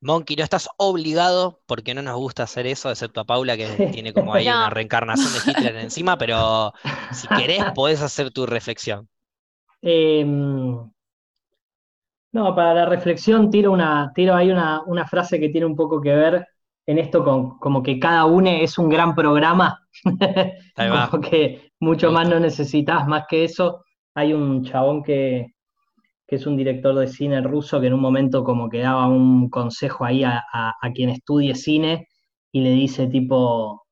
Monkey, no estás obligado porque no nos gusta hacer eso, excepto a Paula que tiene como ahí No. una reencarnación de Hitler encima, pero si querés podés hacer tu reflexión. Eh, no, para la reflexión tiro una, tiro ahí una, una frase que tiene un poco que ver en esto con como que cada uno es un gran programa. Ahí va. Como que mucho más no necesitas más que eso. Hay un chabón que, que es un director de cine ruso que en un momento como que daba un consejo ahí a, a- a quien estudie cine y le dice tipo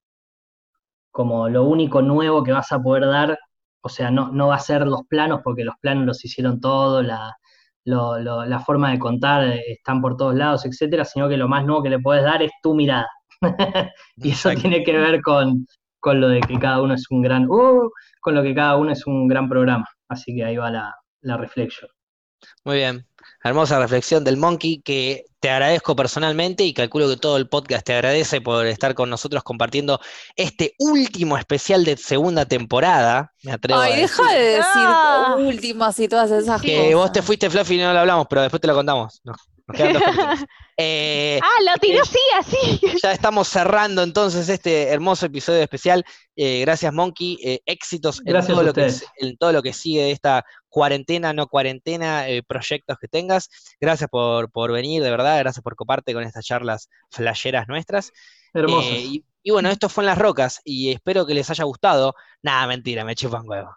como lo único nuevo que vas a poder dar, o sea, no, no va a ser los planos porque los planos los hicieron todos, la, lo- lo- la forma de contar eh, están por todos lados, etcétera, sino que lo más nuevo que le puedes dar es tu mirada. Y eso Exacto. tiene que ver con, con lo de que cada uno es un gran, ¡uh! con lo que cada uno es un gran programa. Así que ahí va la, la reflexión. Muy bien. Hermosa reflexión del Monkey que te agradezco personalmente y calculo que todo el podcast te agradece por estar con nosotros compartiendo este último especial de segunda temporada. Me atrevo a Ay, decir. deja de decir Ah. últimas y todas esas cosas. Que vos te fuiste, Fluffy, y no lo hablamos, pero después te lo contamos. Nos, Eh, Ah, lo tiró sí, así. ya estamos cerrando entonces este hermoso episodio especial. Eh, gracias, Monkey. Eh, éxitos en Gracias todo, a lo que, ustedes. en todo lo que sigue de esta cuarentena, no cuarentena, eh, proyectos que tengas. Gracias por, por venir, de verdad. Gracias por coparte con estas charlas flasheras nuestras. Hermosos. Eh, y, y bueno, esto fue en Las Rocas y espero que les haya gustado. Nada, mentira, me chupan huevo.